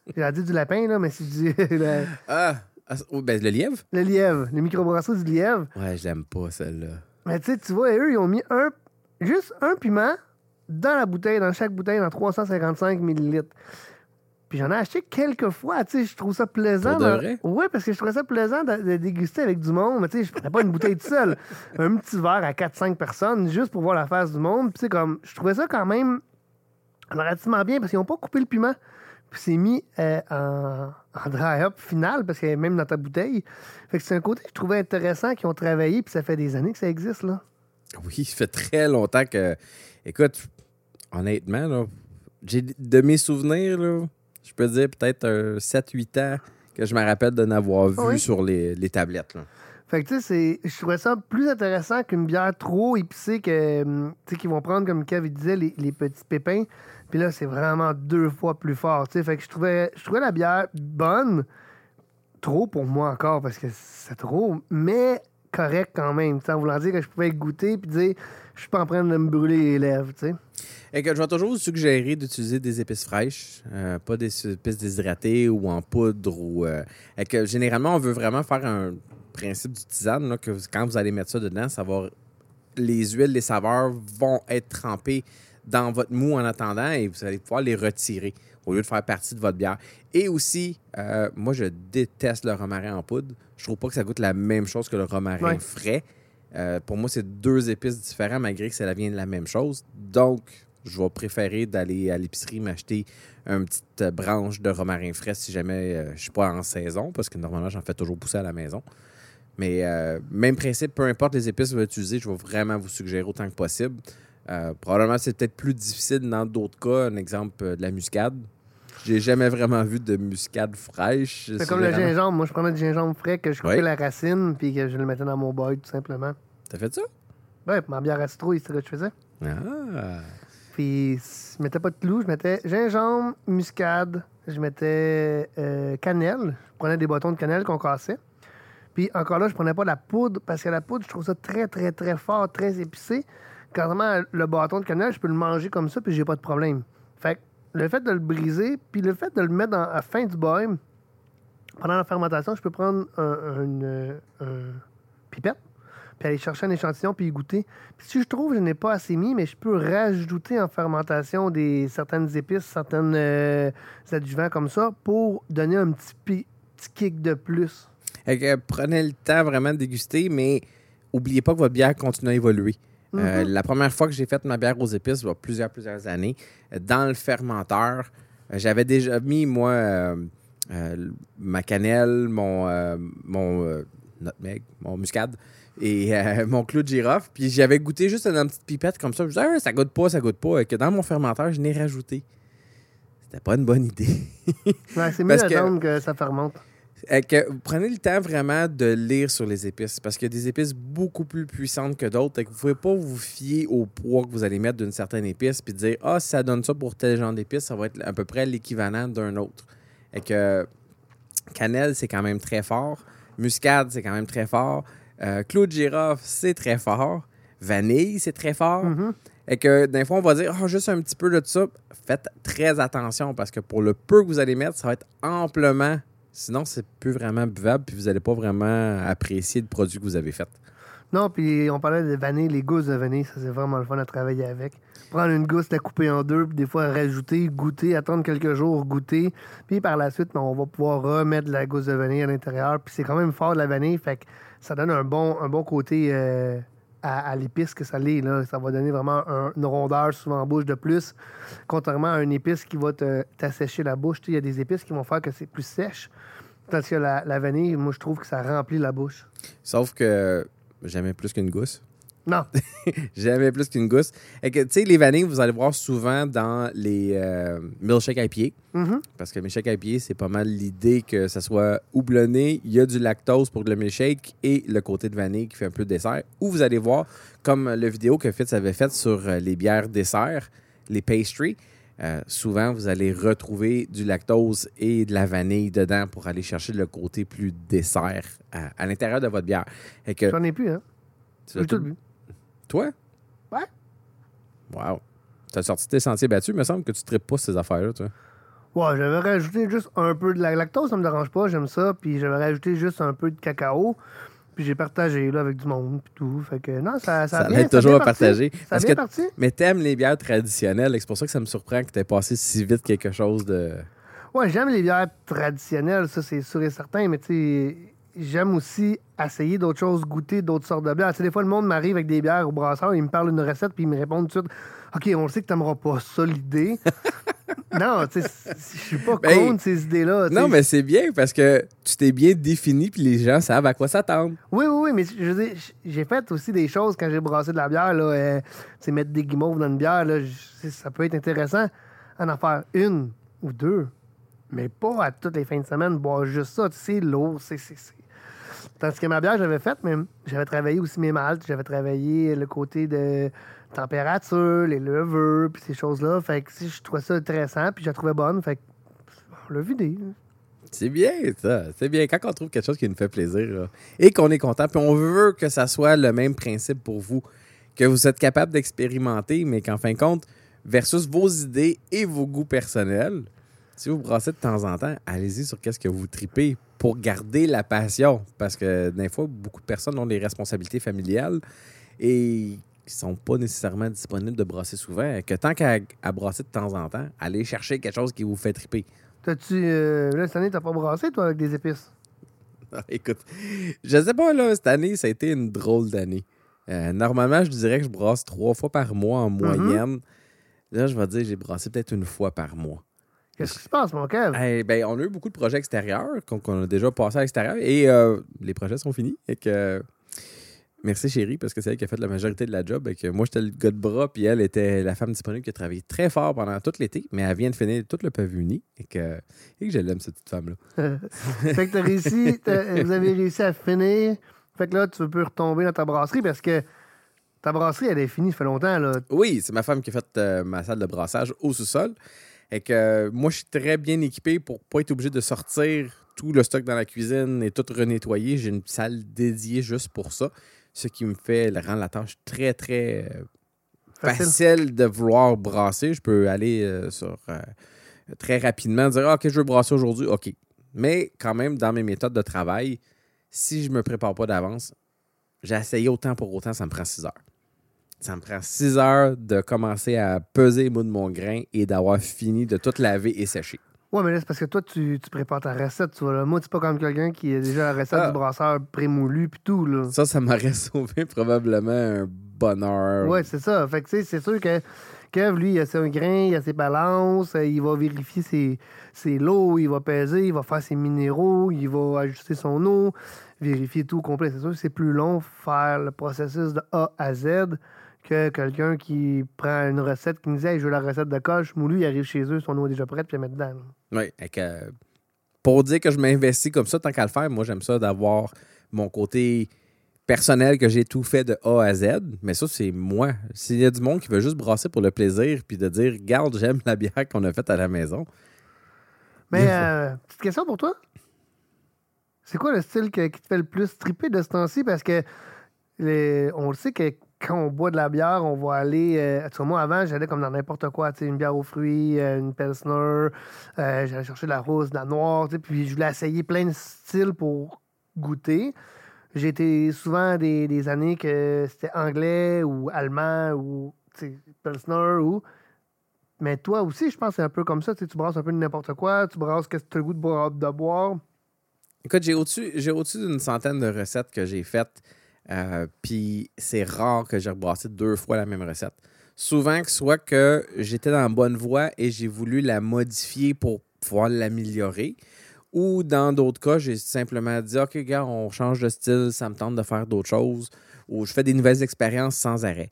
S1: J'ai dit du lapin, là, mais c'est du. le,
S2: Ah! Ah, oh, ben, le lièvre?
S1: le lièvre, les microbrasseries du lièvre.
S2: Ouais, je l'aime pas, celle-là.
S1: Mais tu sais, tu vois, eux, ils ont mis un. juste un piment dans la bouteille, dans chaque bouteille, dans 355 millilitres. Puis j'en ai acheté quelques fois, tu sais, je trouve ça plaisant.
S2: Pour de?
S1: Ouais, parce que je trouvais ça plaisant de, de déguster avec du monde, mais tu sais, je prenais pas une bouteille toute seule. Un petit verre à 4-5 personnes, juste pour voir la face du monde. Puis c'est comme, je trouvais ça quand même relativement bien, parce qu'ils n'ont pas coupé le piment. Puis c'est mis euh, en, en dry-up final, parce qu'il est même dans ta bouteille. Fait que c'est un côté que je trouvais intéressant, qu'ils ont travaillé, puis ça fait des années que ça existe, là.
S2: Oui, ça fait très longtemps que. Écoute, honnêtement, là, j'ai de mes souvenirs, là, je peux dire peut-être 7-8 ans que je me rappelle de n'avoir vu
S1: oui?
S2: sur les, les tablettes. là.
S1: Fait que, tu sais, je trouvais ça plus intéressant qu'une bière trop épicée que, tu sais, qu'ils vont prendre, comme Kev disait, les, les petits pépins. Puis là, c'est vraiment deux fois plus fort. Fait que je trouvais, je trouvais la bière bonne, trop pour moi encore, parce que c'est trop, mais correct quand même, en voulant dire que je pouvais goûter puis dire, je suis pas en train de me brûler les lèvres, tu sais.
S2: Et que je vais toujours vous suggérer d'utiliser des épices fraîches, euh, pas des épices déshydratées ou en poudre. Ou, euh, et que généralement, on veut vraiment faire un principe du tisane, là, que quand vous allez mettre ça dedans, ça va, les huiles, les saveurs vont être trempées dans votre mou en attendant et vous allez pouvoir les retirer au lieu de faire partie de votre bière. Et aussi, euh, moi, je déteste le romarin en poudre. Je trouve pas que ça goûte la même chose que le romarin
S1: Ouais.
S2: frais. Euh, pour moi, c'est deux épices différents malgré que ça vient de la même chose. Donc, je vais préférer d'aller à l'épicerie m'acheter une petite branche de romarin frais si jamais euh, je suis pas en saison, parce que normalement, j'en fais toujours pousser à la maison. Mais euh, même principe, peu importe les épices que vous allez utiliser, je vais vraiment vous suggérer autant que possible. Euh, probablement, c'est peut-être plus difficile dans d'autres cas. Un exemple, euh, de la muscade. J'ai jamais vraiment vu de muscade fraîche.
S1: C'est comme le gingembre. Moi, je prenais du gingembre frais que je coupais la racine puis que je le mettais dans mon bol, tout simplement.
S2: T'as fait ça?
S1: Ouais, ma bière à citrouille, c'est ce que je faisais.
S2: Ah!
S1: Puis, je mettais pas de clous, je mettais gingembre, muscade, je mettais euh, cannelle. Je prenais des bâtons de cannelle qu'on cassait. Puis, encore là, je prenais pas de la poudre parce que la poudre, je trouve ça très, très, très fort, très épicé. Carrément, le bâton de cannelle, je peux le manger comme ça, puis j'ai pas de problème. Fait que le fait de le briser, puis le fait de le mettre dans- à la fin du boil, pendant la fermentation, je peux prendre un, un- une- un pipette, puis aller chercher un échantillon, puis y goûter. Si je trouve que je n'ai pas assez mis, mais je peux rajouter en fermentation des certaines épices, certaines euh, adjuvants comme ça, pour donner un petit, petit kick de plus.
S2: Euh, prenez le temps vraiment de déguster, mais oubliez pas que votre bière continue à évoluer. Euh,
S1: Mhm.
S2: la première fois que j'ai fait ma bière aux épices, il y a plusieurs, plusieurs années, dans le fermenteur, euh, j'avais déjà mis, moi, euh, ma cannelle, mon, mon nutmeg, mon muscade et euh, mon clou de girofle. Puis j'avais goûté juste dans une petite pipette comme ça. Je me disais, Ah, ça goûte pas, ça goûte pas. Et que dans mon fermenteur, je n'ai rajouté. C'était pas une bonne idée.
S1: Ouais, c'est mieux
S2: Parce que...
S1: ça fermente.
S2: Euh, que vous prenez le temps vraiment de lire sur les épices parce qu'il y a des épices beaucoup plus puissantes que d'autres et que vous ne pouvez pas vous fier au poids que vous allez mettre d'une certaine épice puis dire ah si ça donne ça pour tel genre d'épice ça va être à peu près l'équivalent d'un autre et que cannelle c'est quand même très fort muscade c'est quand même très fort euh, clou de girofle c'est très fort vanille c'est très fort
S1: Mhm.
S2: et que des fois, on va dire, Ah, juste un petit peu de ça. Faites très attention parce que pour le peu que vous allez mettre, ça va être amplement. Sinon, c'est plus vraiment buvable puis vous n'allez pas vraiment apprécier le produit que vous avez fait.
S1: Non, puis on parlait de vanille, les gousses de vanille, ça c'est vraiment le fun à travailler avec. Prendre une gousse, la couper en deux, puis des fois rajouter, goûter, attendre quelques jours, goûter. Puis par la suite, ben, on va pouvoir remettre la gousse de vanille à l'intérieur. Puis c'est quand même fort de la vanille, fait que ça donne un bon, un bon côté euh, à, l'épice que ça l'est. Ça va donner vraiment un- une rondeur souvent en bouche de plus, contrairement à une épice qui va t'assécher la bouche. Il y a des épices qui vont faire que c'est plus sèche. Tandis que la, la vanille, moi, je trouve que ça remplit la bouche.
S2: Sauf que jamais plus qu'une gousse.
S1: Non,
S2: Jamais plus qu'une gousse. Tu sais, les vanilles, vous allez voir souvent dans les euh, milkshakes à pied.
S1: Mhm.
S2: Parce que le milkshake à pied, c'est pas mal l'idée que ça soit houblonné. Il y a du lactose pour le milkshake et le côté de vanille qui fait un peu de dessert. Ou vous allez voir, comme le vidéo que Fitz avait faite sur euh, les bières dessert, les pastries, euh, souvent vous allez retrouver du lactose et de la vanille dedans pour aller chercher le côté plus dessert à, à l'intérieur de votre bière.
S1: J'en ai plus, hein. J'ai tout
S2: tout-
S1: bu.
S2: Toi?
S1: Ouais.
S2: Wow. T'as sorti tes sentiers battus, il me semble que tu tripes pas ces affaires-là, toi.
S1: Ouais, j'avais rajouté juste un peu de la lactose, ça me dérange pas, j'aime ça. Puis j'avais rajouté juste un peu de cacao. Puis j'ai partagé là, avec du monde, puis tout. Fait que non, ça, ça,
S2: Ça
S1: ça a
S2: toujours
S1: bien
S2: à partager.
S1: Ça
S2: Parce que-
S1: parti.
S2: Mais t'aimes les bières traditionnelles, c'est pour ça que ça me surprend que t'aies passé si vite quelque chose de.
S1: Ouais, j'aime les bières traditionnelles, ça c'est sûr et certain, mais tu sais, j'aime aussi essayer d'autres choses, goûter d'autres sortes de bières. Tu sais, des fois, le monde m'arrive avec des bières au brasseur, il me parle d'une recette, puis il me répond tout de suite OK, on le sait que t'aimeras pas ça, l'idée. non, tu sais, je suis pas
S2: Ben,
S1: contre ces idées-là.
S2: Non, mais c'est bien parce que tu t'es bien défini puis les gens savent à quoi s'attendre.
S1: Oui, oui, oui, mais je veux dire, j'ai fait aussi des choses quand j'ai brassé de la bière, là, euh, tu sais, mettre des guimauves dans une bière, là, ça peut être intéressant en en faire une ou deux, mais pas à toutes les fins de semaine, boire juste ça, tu sais, lourd, c'est... Tandis que ma bière, j'avais faite, mais j'avais travaillé aussi mes maltes, j'avais travaillé le côté de température, les levures, puis ces choses-là, fait que si je trouvais ça intéressant, puis je la trouvais bonne, fait que on l'a vidé.
S2: C'est bien, ça. C'est bien. Quand on trouve quelque chose qui nous fait plaisir et qu'on est content, puis on veut que ça soit le même principe pour vous, que vous êtes capable d'expérimenter, mais qu'en fin de compte, versus vos idées et vos goûts personnels, si vous brassez de temps en temps, allez-y sur qu'est-ce que vous tripez pour garder la passion. Parce que des fois, beaucoup de personnes ont des responsabilités familiales et ils sont pas nécessairement disponibles de brasser souvent. Que tant qu'à à brasser de temps en temps, allez chercher quelque chose qui vous fait triper.
S1: T'as-tu... euh, là, cette année, t'as pas brassé, toi, avec des épices?
S2: Ah, Écoute, je sais pas, là, cette année, ça a été une drôle d'année. Euh, normalement, je dirais que je brasse trois fois par mois en moyenne. Là, je vais dire, j'ai brassé peut-être une fois par mois.
S1: Qu'est-ce qui se passe, mon Kev?
S2: Eh ben, on a eu beaucoup de projets extérieurs qu'on a déjà passé à l'extérieur et euh, les projets sont finis. Et que, merci chérie, parce que c'est elle qui a fait la majorité de la job. Et que moi, j'étais le gars de bras, puis elle était la femme disponible qui a travaillé très fort pendant tout l'été, mais elle vient de finir tout le pavillon uni. Et que, et que je l'aime, cette petite femme-là.
S1: fait que t'as réussi, vous avez réussi à finir. Fait que là, tu peux retomber dans ta brasserie parce que ta brasserie, elle est finie, ça fait longtemps, là.
S2: Oui, c'est ma femme qui a fait euh, ma salle de brassage au sous-sol. Et que euh, moi, je suis très bien équipé pour pas être obligé de sortir tout le stock dans la cuisine et tout renettoyer. J'ai une salle dédiée juste pour ça. Ce qui me fait rendre la tâche très, très euh,
S1: Facile.
S2: facile de vouloir brasser. Je peux aller euh, sur euh, très rapidement dire Ah, OK, je veux brasser aujourd'hui. OK. Mais quand même, dans mes méthodes de travail, si je me prépare pas d'avance, j'ai essayé autant pour autant, ça me prend 6 heures. Ça me prend 6 heures de commencer à peser les de mon grain et d'avoir fini de tout laver et sécher.
S1: Ouais, mais là, c'est parce que toi, tu, tu prépares ta recette, tu vois. Là. Moi, c'est pas comme quelqu'un qui a déjà la recette
S2: Ah.
S1: du brasseur prémoulu puis tout, là.
S2: Ça, ça m'aurait sauvé probablement un bonheur.
S1: Ouais, c'est ça. Fait que, tu sais, c'est sûr que Kev, lui, il a ses grains, il a ses balances, euh, il va vérifier ses, ses lots, il va peser, il va faire ses minéraux, il va ajuster son eau, vérifier tout au complet. C'est sûr que c'est plus long faire le processus de A à Z que quelqu'un qui prend une recette qui nous dit hey, je veux la recette de coche, moulu, il arrive chez eux, son eau est déjà prête, puis il met dedans.
S2: que, euh, pour dire que je m'investis comme ça, tant qu'à le faire, moi, j'aime ça d'avoir mon côté personnel que j'ai tout fait de A à Z. Mais ça, c'est moi. S'il y a du monde qui veut juste brasser pour le plaisir puis de dire, regarde, j'aime la bière qu'on a faite à la maison.
S1: Mais, euh, petite question pour toi. C'est quoi le style que- qui te fait le plus triper de ce temps-ci? Parce que les- on le sait que quand on boit de la bière, on va aller. Euh, moi, avant, j'allais comme dans n'importe quoi. Une bière aux fruits, euh, une Pilsner, euh, j'allais chercher de la rose, de la noire. Puis je voulais essayer plein de styles pour goûter. J'ai souvent des, des années que c'était anglais ou allemand ou Pilsner ou. Mais toi aussi, je pense que c'est un peu comme ça. Tu brasses un peu n'importe quoi, tu brasses qu'est-ce que tu as le goût de boire.
S2: Écoute, j'ai au-dessus d'une centaine de recettes que j'ai faites. Euh, Puis c'est rare que j'ai rebrassé deux fois la même recette. Souvent que soit que j'étais dans la bonne voie et j'ai voulu la modifier pour pouvoir l'améliorer. Ou dans d'autres cas, j'ai simplement dit OK, gars, on change de style, ça me tente de faire d'autres choses. Ou je fais des nouvelles expériences sans arrêt.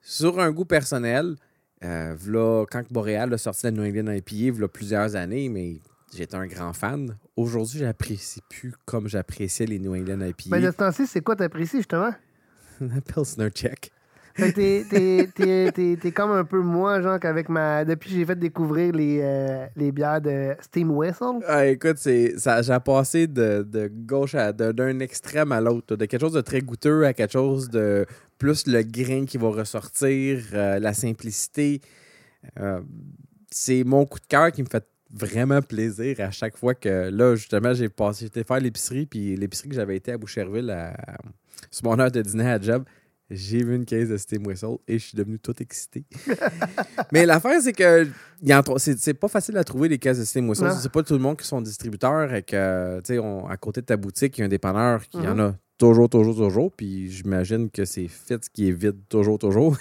S2: Sur un goût personnel, euh, quand Boréal a sorti la New England IPA, il y a plusieurs années, mais j'étais un grand fan. Aujourd'hui, j'apprécie plus comme j'appréciais les New England IPA.
S1: Ben, de ce temps-ci, c'est quoi t'apprécies, justement?
S2: La Pilsner Check.
S1: Fait que t'es- t'es- t'es- t'es- t'es comme un peu moi, genre, qu'avec ma. Depuis que j'ai fait découvrir les, euh, les bières de Steam Whistle.
S2: Ah, écoute, c'est, ça, j'ai passé de, de gauche à de- d'un extrême à l'autre, de quelque chose de très goûteux à quelque chose de plus le grain qui va ressortir, euh, la simplicité. Euh, c'est mon coup de cœur qui me fait vraiment plaisir à chaque fois que là, justement, j'ai passé, j'étais faire l'épicerie, puis l'épicerie que j'avais été à Boucherville, à, sur mon heure de dîner à job, j'ai vu une caisse de Steam Whistle et je suis devenu tout excité. Mais l'affaire, c'est que c'est pas facile à trouver les caisses de Steam Whistle. C'est pas tout le monde qui sont distributeurs et que, tu sais, à côté de ta boutique, il y a un dépanneur qui en mm-hmm. a toujours, toujours, toujours. Puis j'imagine que c'est Fit qui est vide toujours, toujours.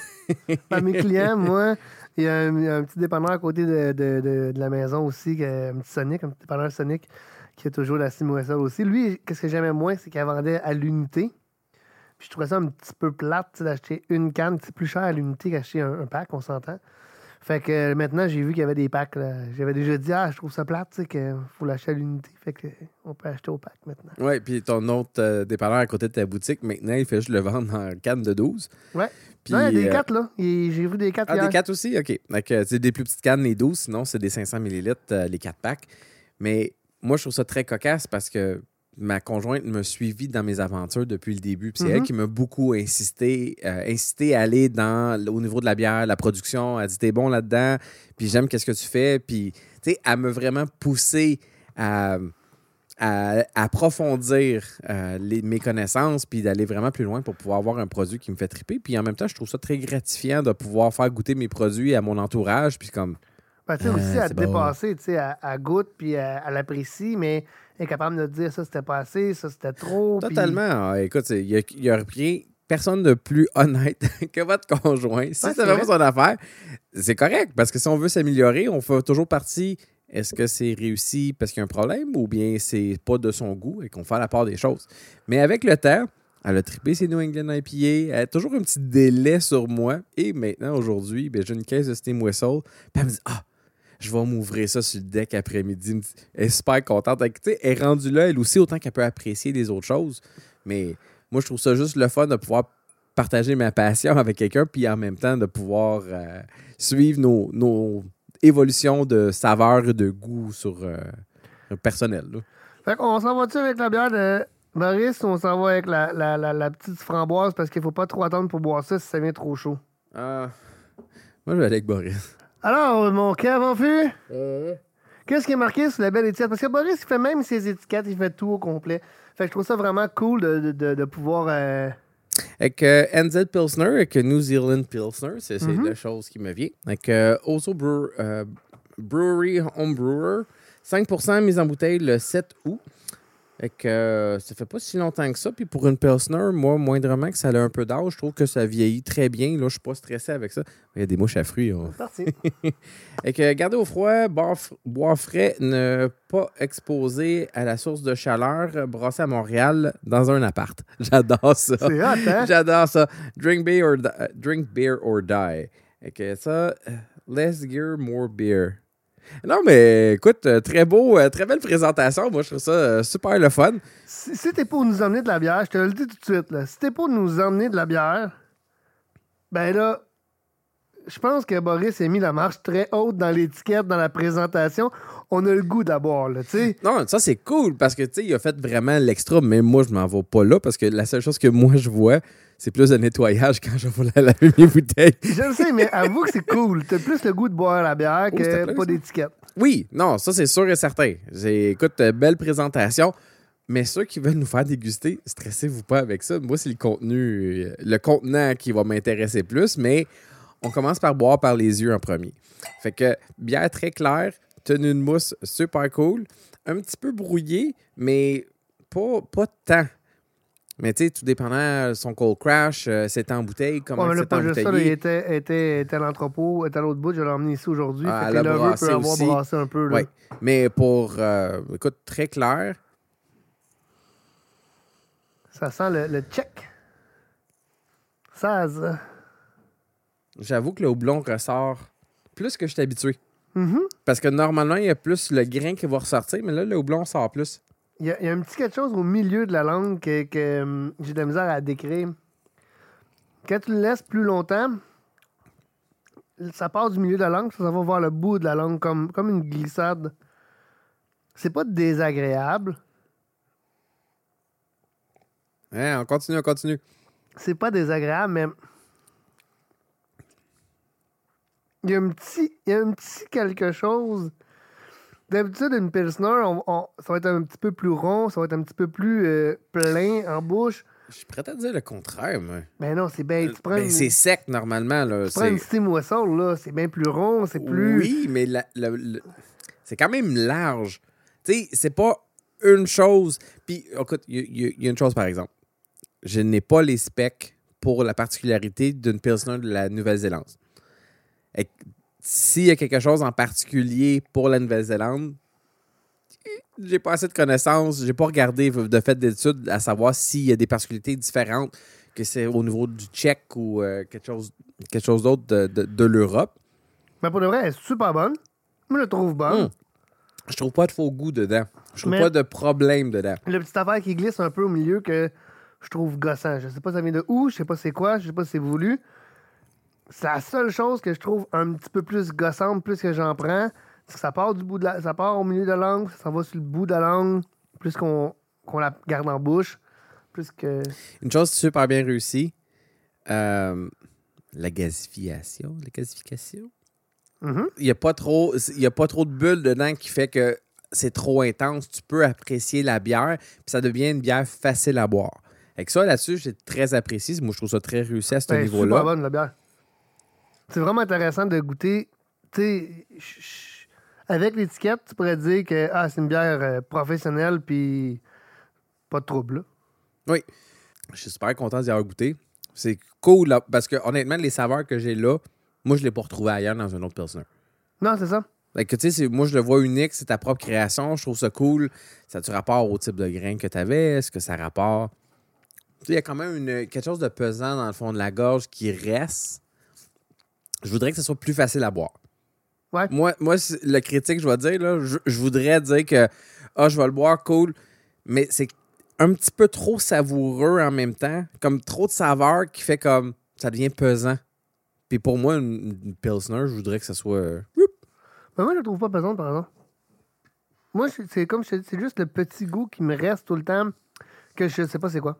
S1: mes clients, moi, il y, a un, petit dépanneur à côté de, la maison aussi, un petit Sonic, un petit dépanneur Sonic qui a toujours la Whistle aussi. Lui, qu'est-ce que j'aimais moins, c'est qu'il vendait à l'unité. Puis je trouvais ça un petit peu plate d'acheter une canne. C'est plus cher à l'unité qu'acheter un, pack, on s'entend. Fait que euh, maintenant, j'ai vu qu'il y avait des packs. J'avais déjà dit, ah, je trouve ça plate, tu sais, qu'il faut l'acheter à l'unité. Fait que on peut acheter au pack maintenant.
S2: Oui, puis ton autre euh, dépanneur à côté de ta boutique, maintenant, il fait juste le vendre en canne de 12.
S1: Ouais. Puis, non, il y a des 4, euh, là. J'ai vu des 4
S2: Ah, des 4 aussi? OK. Donc, c'est des plus petites cannes, les 12. Sinon, c'est des 500 ml, les 4 packs. Mais moi, je trouve ça très cocasse parce que ma conjointe me suivit dans mes aventures depuis le début. c'est elle mhm. qui m'a beaucoup insisté, euh, incité à aller dans, au niveau de la bière, la production. Elle dit T'es bon là-dedans, puis j'aime qu'est-ce que tu fais. Puis, tu sais, elle m'a vraiment poussé à, approfondir euh, mes connaissances, puis d'aller vraiment plus loin pour pouvoir avoir un produit qui me fait triper. Puis en même temps, je trouve ça très gratifiant de pouvoir faire goûter mes produits à mon entourage. Puis comme.
S1: Ben, tu sais, aussi à te dépasser, tu sais, à, goûte, puis à l'apprécier, mais est capable de dire ça c'était pas assez, ça c'était trop.
S2: Totalement. Ah, écoute, il n'y a, rien personne de plus honnête que votre conjoint. Si c'est vraiment son affaire, c'est correct. Parce que si on veut s'améliorer, on fait toujours partie. Est-ce que c'est réussi parce qu'il y a un problème ou bien c'est pas de son goût et qu'on fait la part des choses? Mais avec le temps, elle a trippé ses New England IPA. Elle a toujours un petit délai sur moi. Et maintenant, aujourd'hui, ben, j'ai une caisse de Steam Whistle. Puis elle me dit Ah, je vais m'ouvrir ça sur le deck après-midi. Elle est super contente. Elle est rendue là, elle aussi, autant qu'elle peut apprécier les autres choses. Mais moi, je trouve ça juste le fun de pouvoir partager ma passion avec quelqu'un, puis en même temps de pouvoir euh, suivre nos, évolutions de saveur et de goût sur euh, le personnel.
S1: Fait qu'on s'en va-tu avec la bière de Boris ou on s'en va avec la, petite framboise parce qu'il faut pas trop attendre pour boire ça si ça vient trop chaud?
S2: Ah, moi, je vais aller avec Boris.
S1: Alors, mon cave en fût, qu'est-ce qui est marqué sur la belle étiquette? Parce que Boris, il fait même ses étiquettes, il fait tout au complet. Fait que je trouve ça vraiment cool de, pouvoir. Euh,
S2: avec euh, NZ Pilsner, avec New Zealand Pilsner, c'est mm-hmm. la chose qui me vient. Avec euh, Oso Brewery Homebrewer, 5% mise en bouteille le 7 août. Fait que euh, ça fait pas si longtemps que ça. Puis pour une Pilsner, moi, moindrement que ça a un peu d'âge, je trouve que ça vieillit très bien. Là, je suis pas stressé avec ça. Il y a des mouches à fruits.
S1: Parti.
S2: Et que garder au froid, boire, frais, ne pas exposer à la source de chaleur, brasser à Montréal dans un appart. J'adore ça.
S1: C'est hot, hein?
S2: J'adore ça. Drink beer or, drink beer or die. Et que ça, less gear, more beer. Non, mais écoute, euh, très beau, euh, très belle présentation. Moi, je trouve ça euh, super le fun.
S1: Si, si t'es pour nous emmener de la bière, je te le dis tout de suite, là, si t'es pour nous emmener de la bière, ben là, je pense que Boris a mis la marche très haute dans l'étiquette, dans la présentation. On a le goût d'abord, là, tu sais.
S2: Non, ça, c'est cool parce que, tu sais, il a fait vraiment l'extra, mais moi, je m'en vais pas là parce que la seule chose que moi, je vois, c'est plus de nettoyage quand je vais la laver mes bouteilles.
S1: Je le sais, mais avoue que c'est cool. T'as plus le goût de boire la bière oh, que pas d'étiquette.
S2: Oui, non, ça, c'est sûr et certain. Écoute, euh, belle présentation. Mais ceux qui veulent nous faire déguster, stressez-vous pas avec ça. Moi, c'est le contenu, euh, le contenant qui va m'intéresser plus, mais on commence par boire par les yeux en premier. Fait que bière très claire, tenue de mousse super cool, un petit peu brouillé, mais pas, pas tant. Mais tu sais, tout dépendant, son cold crash, euh, c'était en bouteille, comment ouais, c'était en bouteille.
S1: Ça, il était, était, était à l'entrepôt, était à l'autre bout, je l'ai emmené ici aujourd'hui. Ah, fait que là, peut avoir brassé un peu.
S2: Oui, mais pour, euh, écoute, très clair.
S1: Ça sent le, le check. Ça,
S2: J'avoue que le houblon ressort plus que je suis habitué.
S1: Mm-hmm.
S2: Parce que normalement, il y a plus le grain qui va ressortir, mais là, le houblon sort plus.
S1: Il y, a, un petit quelque chose au milieu de la langue que, hum, j'ai de la misère à décrire. Quand tu le laisses plus longtemps, ça part du milieu de la langue, ça, va voir le bout de la langue comme, comme une glissade. C'est pas désagréable.
S2: Hein, on continue, on continue.
S1: C'est pas désagréable, mais. Il y a un petit, il y a un petit quelque chose D'habitude, une Pilsner, on- on- ça va être un petit peu plus rond, ça va être un petit peu plus euh, plein en bouche.
S2: Je suis prêt à dire le contraire, moi.
S1: Mais non, c'est bien. Tu prends,
S2: Ben,
S1: une,
S2: c'est sec normalement. Là.
S1: tu prends une Steam Whistle, là, c'est bien plus rond, c'est plus.
S2: Oui, mais la- c'est quand même large. Tu sais, c'est pas une chose. Puis, écoute, il y, y a une chose par exemple. Je n'ai pas les specs pour la particularité d'une Pilsner de la Nouvelle-Zélande. S'il y a quelque chose en particulier pour la Nouvelle-Zélande, j'ai pas assez de connaissances, j'ai pas regardé de fait d'études à savoir s'il y a des particularités différentes, que c'est au niveau du Tchèque ou euh, quelque chose, quelque chose d'autre de, de- de l'Europe.
S1: Mais pour de vrai, elle est super bonne. Moi, je la trouve bonne.
S2: Mm. Je trouve pas de faux goût dedans. Je trouve
S1: Mais-
S2: pas de problème dedans.
S1: Le petit affaire qui glisse un peu au milieu que je trouve gossant. Je sais pas ça vient de où, je sais pas c'est quoi, je sais pas si c'est voulu. C'est la seule chose que je trouve un petit peu plus gossante, plus que j'en prends. C'est que ça part du bout de la, ça part au milieu de la langue, ça va sur le bout de la langue, plus qu'on la garde en bouche, plus que.
S2: Une chose super bien réussie, euh, la gazification. La gazification?
S1: Mhm.
S2: Il n'y a, pas trop- il y a pas trop de bulles dedans qui fait que c'est trop intense. Tu peux apprécier la bière, puis ça devient une bière facile à boire. Avec ça, là-dessus, j'ai très apprécié. Moi, je trouve ça très réussi à ce
S1: Ben,
S2: niveau-là.
S1: bonne la bière. C'est vraiment intéressant de goûter. Tu sais, avec l'étiquette, tu pourrais dire que ah, c'est une bière euh, professionnelle, puis pas de trouble. là.
S2: Je suis super content d'y avoir goûté. C'est cool, là, parce que honnêtement, les saveurs que j'ai là, moi, je ne l'ai pas retrouvé ailleurs dans un autre Pilsner.
S1: Non, c'est ça.
S2: Fait que, tu sais, c'est- moi, je le vois unique, c'est ta propre création. Je trouve ça cool. Ça a-tu rapport au type de grain que tu avais? Est-ce que ça a rapport? Tu sais, il y a quand même une- quelque chose de pesant dans le fond de la gorge qui reste. Je voudrais que ce soit plus facile à boire.
S1: Ouais.
S2: Moi, moi le critique, je vais dire, là, je, je voudrais dire que ah, je vais le boire, cool, mais c'est un petit peu trop savoureux en même temps, comme trop de saveur qui fait comme ça devient pesant. Puis pour moi, une, une Pilsner, je voudrais que ça soit. euh,
S1: Mais moi, je la trouve pas pesante, par exemple. Moi, c'est- comme, je- c'est juste le petit goût qui me reste tout le temps, que je sais pas c'est quoi.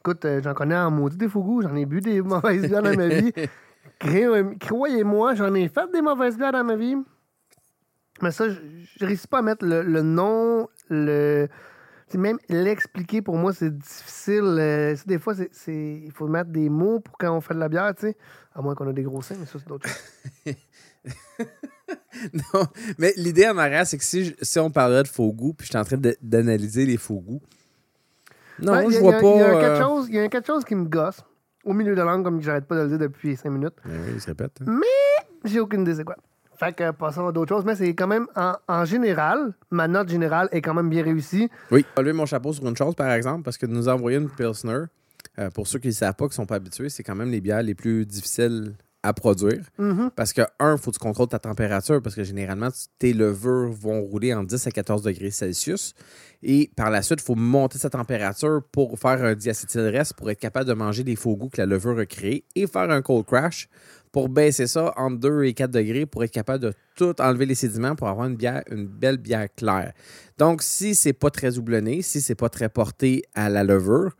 S1: Écoute, euh, j'en connais en maudit des faux goûts, j'en ai bu des mauvaises bières dans ma vie. Cré- Croyez-moi, j'en ai fait des mauvaises bières dans ma vie. Mais ça, je, je réussis pas à mettre le, le nom, le. même l'expliquer pour moi, c'est difficile. euh, des fois, c'est- il faut mettre des mots pour quand on fait de la bière, tu sais. À moins qu'on a des gros seins, mais ça, c'est d'autres choses.
S2: Non, mais l'idée en arrière, c'est que si, je- si on parlait de faux goûts, puis je suis en train d'analyser les faux goûts. Non,
S1: Ben, il y
S2: je
S1: a-
S2: vois
S1: il y a-
S2: pas.
S1: Y, a
S2: euh,
S1: il y a quelque chose qui me gosse. Au milieu de la langue, comme j'arrête pas de le dire depuis 5 minutes.
S2: Ben oui, il se répète. hein.
S1: J'ai aucune idée c'est quoi. Fait que passons à d'autres choses, mais c'est quand même, en, en général, ma note générale est quand même bien réussie.
S2: Oui. Je lever mon chapeau sur une chose, par exemple, parce que de nous envoyer une Pilsner, euh, pour ceux qui ne savent pas, qui ne sont pas habitués, c'est quand même les bières les plus difficiles à produire.
S1: Mhm.
S2: Parce que, un, il faut que tu contrôles ta température, parce que généralement, tes levures vont rouler en 10 à 14 degrés Celsius. Et par la suite, il faut monter sa température pour faire un diacétylreste pour être capable de manger les faux goûts que la levure a créés et faire un cold crash pour baisser ça entre 2 et 4 degrés pour être capable de tout enlever les sédiments pour avoir une, bière, une belle bière claire. Donc, si c'est pas très houblonné, si c'est pas très porté à la levure,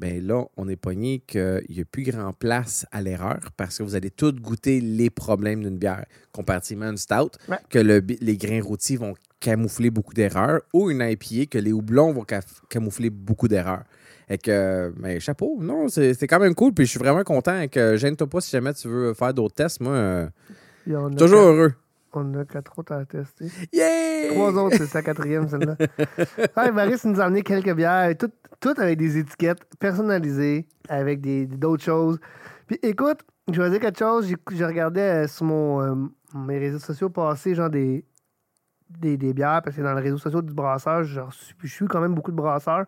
S2: ben là, on est pogné qu'il n'y a plus grand place à l'erreur parce que vous allez tous goûter les problèmes d'une bière, comparativement à une stout,
S1: Ouais.
S2: que le les grains rôtis vont camoufler beaucoup d'erreurs, ou une IPA que les houblons vont camoufler beaucoup d'erreurs. Et que, mais chapeau, non, c'est quand même cool. Puis je suis vraiment content et que gêne-toi pas si jamais tu veux faire d'autres tests. Moi, euh, toujours heureux.
S1: On a quatre autres à tester.
S2: Yeah!
S1: Trois autres, c'est sa quatrième, celle-là. Ouais, Maris nous a amené quelques bières, toutes, toutes avec des étiquettes personnalisées, avec des d'autres choses. Puis écoute, je vais dire quelque chose, j'ai j'ai regardé euh, sur mon, euh, mes réseaux sociaux passer genre des, des, des bières, parce que dans les réseaux sociaux du brasseur, je suis, je suis quand même beaucoup de brasseurs.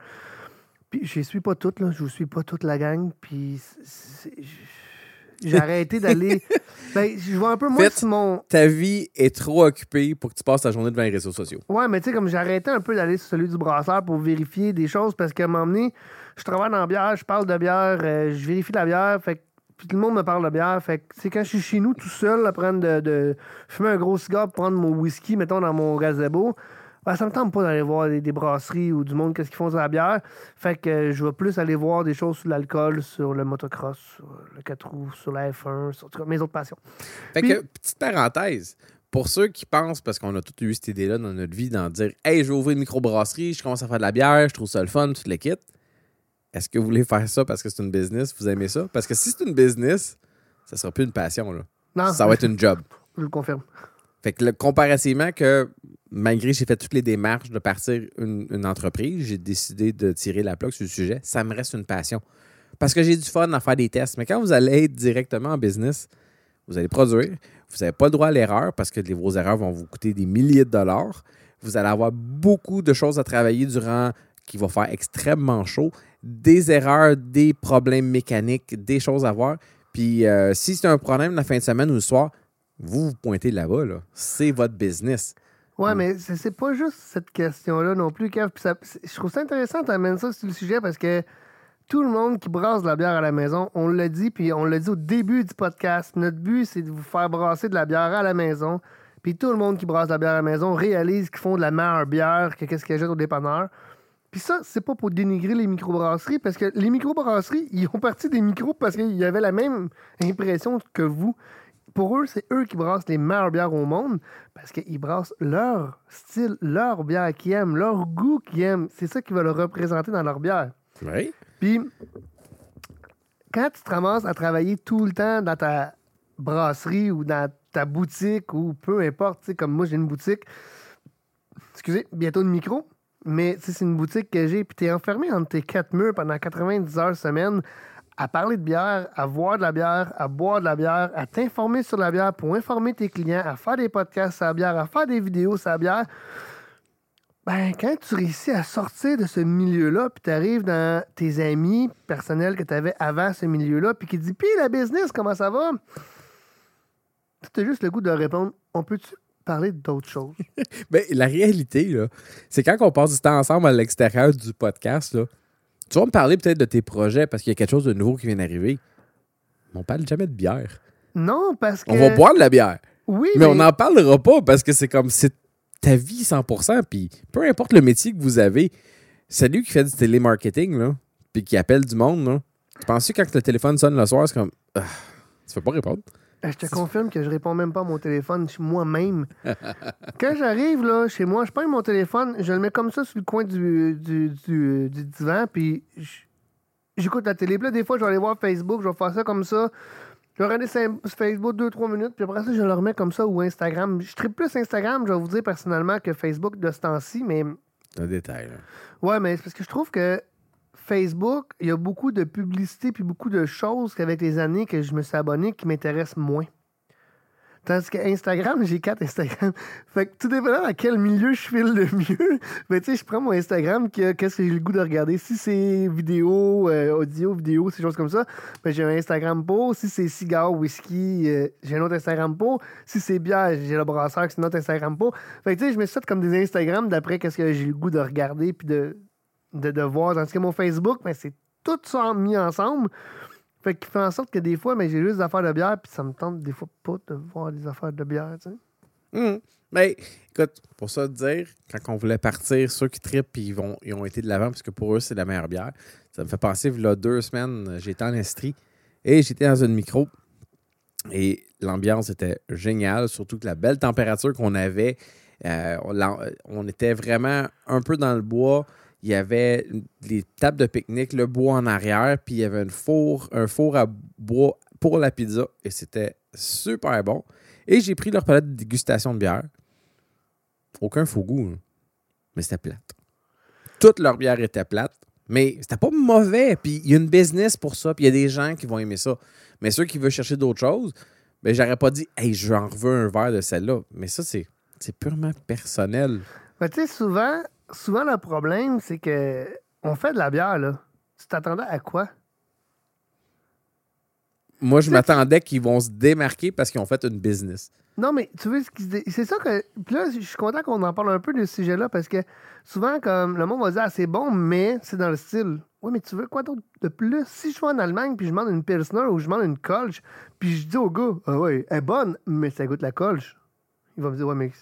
S1: Puis je suis pas toutes, là. Je ne suis pas toute la gang. Puis c'est- c'est- j'ai arrêté d'aller. ben, je vois un peu moi
S2: Faites-
S1: sur mon.
S2: Ta vie est trop occupée pour que tu passes ta journée devant les réseaux sociaux.
S1: Ouais, mais tu sais, comme j'ai arrêté un peu d'aller sur celui du brasseur pour vérifier des choses parce qu'à un moment donné, je travaille dans la bière, je parle de bière, euh, je vérifie la bière, fait que puis tout le monde me parle de bière. Fait que c'est quand je suis chez nous tout seul à prendre de, de fumer un gros cigare pour prendre mon whisky, mettons, dans mon gazebo. Ben, ça me tente pas d'aller voir des, des brasseries ou du monde qu'est-ce qu'ils font sur la bière. Fait que euh, je vais plus aller voir des choses sur l'alcool, sur le motocross, sur le 4 roues, sur la F1, sur en tout cas, mes autres passions.
S2: Fait
S1: Puis-
S2: que, petite parenthèse, pour ceux qui pensent, parce qu'on a tous eu cette idée-là dans notre vie, d'en dire Hey, je vais ouvrir une microbrasserie, je commence à faire de la bière, je trouve ça le fun, tout le kit. Est-ce que vous voulez faire ça parce que c'est une business? Vous aimez ça? Parce que si c'est une business, ça sera plus une passion. Là.
S1: Non,
S2: Ça va être une job.
S1: je le confirme.
S2: Fait que le- comparativement que malgré que j'ai fait toutes les démarches de partir une, entreprise, j'ai décidé de tirer la plaque sur le sujet, ça me reste une passion. Parce que j'ai du fun à faire des tests. Mais quand vous allez être directement en business, vous allez produire, vous n'avez pas le droit à l'erreur parce que vos erreurs vont vous coûter des milliers de dollars. Vous allez avoir beaucoup de choses à travailler durant qui va faire extrêmement chaud, des erreurs, des problèmes mécaniques, des choses à voir. Puis euh, si c'est un problème la fin de semaine ou le soir, vous vous pointez là-bas, là. c'est votre business.
S1: Ouais,
S2: Mm.
S1: mais c'est pas juste cette question-là non plus, Kev. Puis ça- c'est- je trouve ça intéressant que tu amènes ça sur le sujet parce que tout le monde qui brasse de la bière à la maison, on l'a dit, puis on l'a dit au début du podcast, notre but, c'est de vous faire brasser de la bière à la maison. Puis tout le monde qui brasse de la bière à la maison réalise qu'ils font de la meilleure bière que qu'est-ce qu'ils achètent au dépanneur. Puis ça, c'est pas pour dénigrer les microbrasseries, parce que les microbrasseries, ils ont parti des micros parce qu'ils avaient la même impression que vous. Pour eux, c'est eux qui brassent les meilleures bières au monde parce qu'ils brassent leur style, leur bière qu'ils aiment, leur goût qu'ils aiment. C'est ça qu'ils veulent représenter dans leur bière.
S2: Oui.
S1: Puis, quand tu te ramasses à travailler tout le temps dans ta brasserie ou dans ta boutique ou peu importe, tu sais, comme moi, j'ai une boutique, excusez, bientôt de micro, mais c'est une boutique que j'ai, puis tu es enfermé entre tes quatre murs pendant 90 heures semaine à parler de bière, à voir de la bière, à boire de la bière, à t'informer sur la bière pour informer tes clients, à faire des podcasts sur la bière, à faire des vidéos sur la bière. Ben, quand tu réussis à sortir de ce milieu-là, puis tu arrives dans tes amis personnels que tu avais avant ce milieu-là, puis qui te dit Puis la business, comment ça va? Tu juste le goût de répondre On peut-tu parler d'autres choses?
S2: Ben, la réalité, là, c'est quand on passe du temps ensemble à l'extérieur du podcast, là, tu vas me parler peut-être de tes projets parce qu'il y a quelque chose de nouveau qui vient d'arriver. Mais on parle jamais de bière.
S1: Non, parce que.
S2: On va boire de la bière.
S1: Oui,
S2: Mais on n'en parlera pas parce que c'est comme c'est ta vie 100%. Puis peu importe le métier que vous avez, celui qui fait du télémarketing, là, puis qui appelle du monde, là, tu penses que quand le téléphone sonne le soir, c'est comme ah, tu peux pas répondre?
S1: Euh, Je te confirme que je réponds même pas à mon téléphone chez moi-même. Quand j'arrive là, chez moi, je prends mon téléphone, je le mets comme ça sur le coin du, du, du- du divan, puis j'écoute la télé. Puis là, des fois, je vais aller voir Facebook, je vais faire ça comme ça. Je vais regarder sur Facebook 2-3 minutes, puis après ça, je le remets comme ça ou Instagram. Je tripe plus Instagram, je vais vous dire personnellement, que Facebook de ce temps-ci, mais
S2: C'est un détail. là.
S1: Ouais, mais c'est parce que je trouve que Facebook, il y a beaucoup de publicité puis beaucoup de choses qu'avec les années que je me suis abonné qui m'intéressent moins. Tandis que Instagram, j'ai quatre Instagram. Fait que tout dépendant dans quel milieu je file le mieux, ben, tu sais, je prends mon Instagram, que- qu'est-ce que j'ai le goût de regarder? Si c'est vidéo, euh, audio, vidéo, ces choses comme ça, ben, j'ai un Instagram pour. Si c'est cigare, whisky, euh, j'ai un autre Instagram pour. Si c'est bière, j'ai le brasseur, c'est un autre Instagram pour. Fait que, tu sais, je me suis fait comme des Instagrams d'après qu'est-ce que j'ai le goût de regarder puis de, de, de voir. Tandis que mon Facebook, ben, c'est tout ça mis ensemble. Fait qu'il fait en sorte que des fois, ben, j'ai juste des affaires de bière, puis ça me tente des fois pas de voir des affaires de bière, tu sais.
S2: Mais écoute, pour ça te dire, quand on voulait partir, ceux qui trippent, ils, vont, ils ont été de l'avant parce que pour eux, c'est la meilleure bière. Ça me fait penser, a deux semaines, j'étais en Estrie et j'étais dans une micro. Et l'ambiance était géniale, surtout que la belle température qu'on avait, euh, on était vraiment un peu dans le bois. Il y avait les tables de pique-nique, le bois en arrière, puis il y avait four, un four à bois pour la pizza et c'était super bon. Et j'ai pris leur palette de dégustation de bière. Aucun faux goût, hein. mais c'était plate. Toute leur bière était plate, mais c'était pas mauvais. Puis il y a une business pour ça, puis il y a des gens qui vont aimer ça. Mais ceux qui veulent chercher d'autres choses, ben j'aurais pas dit, hey, j'en veux un verre de celle-là. Mais ça, c'est, purement personnel.
S1: Mais tu sais, souvent, souvent, le problème, c'est que on fait de la bière, là. Tu t'attendais à quoi?
S2: Moi, je m'attendais qu'ils vont se démarquer parce qu'ils ont fait une business.
S1: Non, mais tu veux ce qu'ils se C'est ça que. Puis là, je suis content qu'on en parle un peu de ce sujet-là parce que souvent, comme le monde va dire, ah, c'est bon, mais c'est dans le style. Oui, mais tu veux quoi d'autre de plus? Si je vais en Allemagne puis je demande une Pilsner ou je demande une Kolsch, puis je dis au gars, ah ouais, elle est bonne, mais ça goûte la Kolsch. Il va me dire, ouais, mais.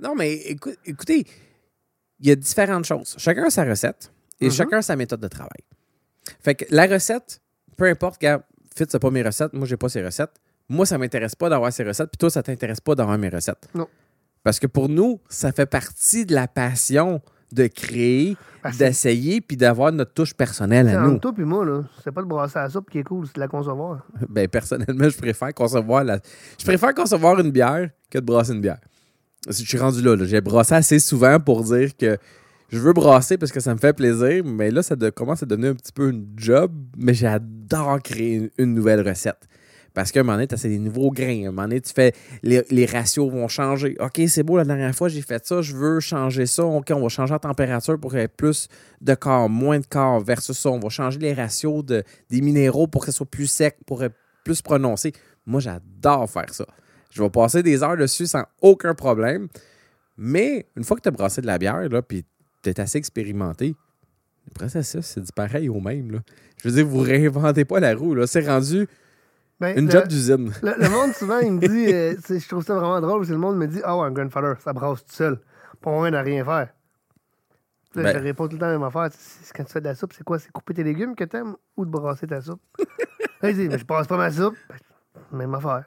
S2: Non, mais écou- écoutez, il y a différentes choses. Chacun a sa recette et
S1: Mhm.
S2: chacun a sa méthode de travail. Fait que la recette, peu importe, regarde, Fitz n'a pas mes recettes, moi, j'ai pas ses recettes. moi, ça m'intéresse pas d'avoir ces recettes, puis toi, ça t'intéresse pas d'avoir mes recettes.
S1: Non.
S2: Parce que pour nous, ça fait partie de la passion de créer,
S1: c'est-
S2: d'essayer, puis d'avoir notre touche personnelle
S1: c'est
S2: à nous.
S1: toi puis moi, là. C'est pas de brasser à la soupe qui est cool, c'est de la concevoir.
S2: Ben, personnellement, je préfère concevoir la... Je préfère concevoir une bière que de brasser une bière. Je suis rendu là. J'ai brassé assez souvent pour dire que je veux brasser parce que ça me fait plaisir, mais là, ça commence à devenir un petit peu une job, mais j'adore créer une, nouvelle recette. Parce qu'à un moment donné, tu as des nouveaux grains. À un moment donné, tu fais les, ratios vont changer. OK, c'est beau, la dernière fois, j'ai fait ça, je veux changer ça. OK, on va changer la température pour qu'il y ait plus de corps, moins de corps versus ça. On va changer les ratios de, des minéraux pour que ce soit plus sec, pour être plus prononcé. Moi, j'adore faire ça. Je vais passer des heures dessus sans aucun problème. Mais une fois que tu as brassé de la bière, là, puis tu es assez expérimenté, le processus, c'est du pareil au même. Là. Je veux dire, vous réinventez pas la roue. là. C'est rendu
S1: Ben,
S2: une
S1: le-
S2: job d'usine.
S1: Le, le monde, souvent, il me dit, euh, je trouve ça vraiment drôle, parce que le monde me dit, ah ouais, un grandfather, ça brasse tout seul. Pas moyen de rien faire. Là,
S2: Ben-
S1: Je réponds tout le temps la même affaire. Quand tu fais de la soupe, c'est quoi? C'est couper tes légumes que t'aimes ou de brasser ta soupe? Là, il dit, mais je brasse pas ma soupe. Ben, Même affaire.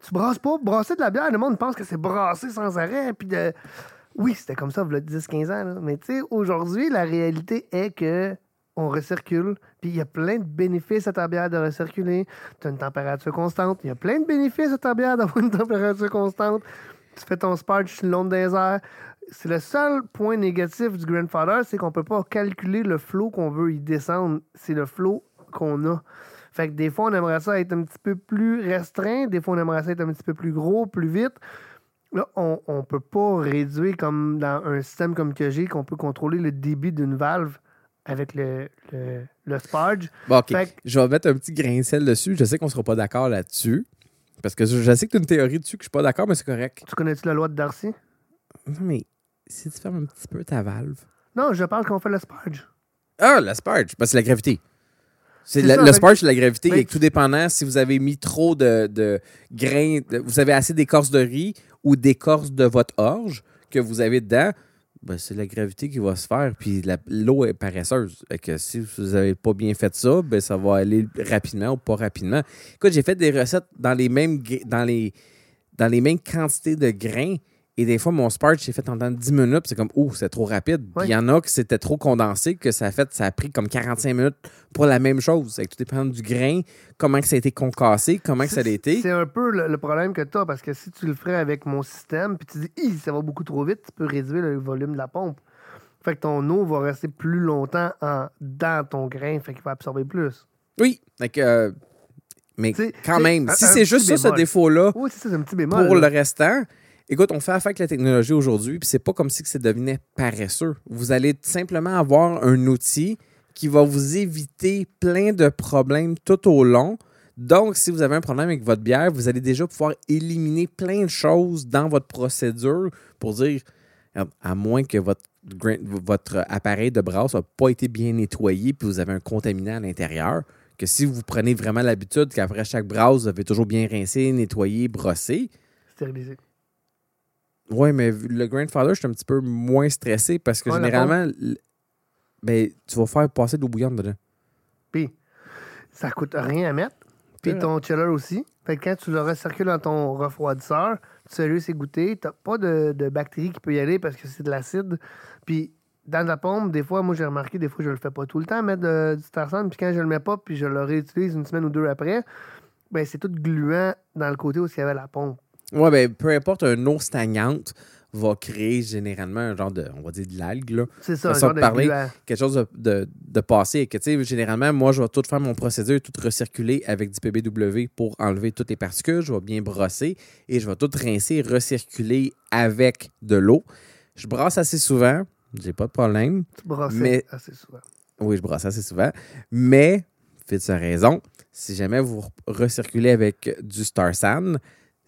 S1: Tu brasses pas, brasser de la bière, le monde pense que c'est brasser sans arrêt. Puis de... Oui, c'était comme ça, il y a 10-15 ans. Mais tu sais, aujourd'hui, la réalité est que on recircule. Puis il y a plein de bénéfices à ta bière de recirculer. Tu as une température constante. Il y a plein de bénéfices à ta bière d'avoir une température constante. Tu fais ton sparge le long des airs. C'est le seul point négatif du grandfather, c'est qu'on peut pas calculer le flow qu'on veut y descendre. C'est le flow qu'on a. Fait que des fois, on aimerait ça être un petit peu plus restreint. Des fois, on aimerait ça être un petit peu plus gros, plus vite. Là, on ne peut pas réduire comme dans un système comme que j'ai, qu'on peut contrôler le débit d'une valve avec le, le, le sparge.
S2: Bon, OK.
S1: Fait que-
S2: Je vais mettre un petit grain de sel dessus. Je sais qu'on sera pas d'accord là-dessus. Parce que je je sais que tu as une théorie dessus que je suis pas d'accord, mais c'est correct.
S1: Tu connais-tu la loi de Darcy?
S2: Non, mais si tu fermes un petit peu ta valve.
S1: Non, je parle qu'on fait le sparge.
S2: Ah, la sparge, ben, c'est la gravité. C'est
S1: C'est
S2: la-
S1: ça,
S2: le sparge, c'est la gravité.
S1: Mais-
S2: Et tout dépendant si vous avez mis trop de, de grains, de- vous avez assez d'écorce de riz ou d'écorce de votre orge que vous avez dedans, ben, c'est la gravité qui va se faire. Puis la- l'eau est paresseuse. Fait que si vous n'avez pas bien fait ça, ben, ça va aller rapidement ou pas rapidement. Écoute, j'ai fait des recettes dans les mêmes, dans les, dans les mêmes quantités de grains. Et des fois, mon sparge s'est fait en dans 10 minutes. puis C'est comme, oh, c'est trop rapide.
S1: Ouais.
S2: il y en a que c'était trop condensé, que ça a fait, ça a pris comme 45 minutes pour la même chose. Que tout dépend du grain, comment que ça a été concassé, comment que ça a été.
S1: C'est un peu le, le problème que tu as parce que si tu le ferais avec mon système, puis tu dis, ça va beaucoup trop vite, tu peux réduire le volume de la pompe. Fait que ton eau va rester plus longtemps en, dans ton grain, fait qu'il va absorber plus.
S2: Oui. Fait que, euh, mais
S1: T'sais,
S2: quand même, si c'est juste ça, ce défaut-là,
S1: Oui,
S2: pour
S1: là.
S2: le restant, écoute, on fait affaire avec la technologie aujourd'hui, puis c'est pas comme si ça devenait paresseux. Vous allez simplement avoir un outil qui va vous éviter plein de problèmes tout au long. Donc, si vous avez un problème avec votre bière, vous allez déjà pouvoir éliminer plein de choses dans votre procédure pour dire, à moins que votre appareil de brasse n'a pas été bien nettoyé puis vous avez un contaminant à l'intérieur, que si vous prenez vraiment l'habitude qu'après chaque brasse, vous avez toujours bien rincé, nettoyé, brossé,
S1: Stérilisé.
S2: Oui, mais le grandfather, je suis un petit peu moins stressé parce que
S1: Ouais,
S2: généralement, l- ben, tu vas faire passer de l'eau bouillante dedans.
S1: Puis, ça coûte rien à mettre. Puis ton chiller aussi. Fait que quand tu le recircules dans ton refroidisseur, tu sais lui c'est goûter. T'as pas de, de bactéries qui peut y aller parce que c'est de l'acide. Puis dans la pompe, des fois, moi j'ai remarqué, des fois je le fais pas tout le temps, mettre de- du tarsane. Puis quand je le mets pas, puis je le réutilise une semaine ou deux après, ben c'est tout gluant dans le côté où il y avait la pompe.
S2: Ouais, ben, peu importe, une eau stagnante va créer généralement un genre de, on va dire, de l'algue.
S1: C'est ça, un genre
S2: de parler. quelque chose de, de, de passé. Et que, tu sais, généralement, moi, je vais tout faire mon procédure, tout recirculer avec du PBW pour enlever toutes les particules. Je vais bien brosser et je vais tout rincer, recirculer avec de l'eau. Je brosse assez souvent, j'ai pas de problème.
S1: Tu brosses
S2: Mais-
S1: assez souvent.
S2: Oui, je brosse assez souvent. Mais, faites sa raison, si jamais vous recirculez avec du Star San,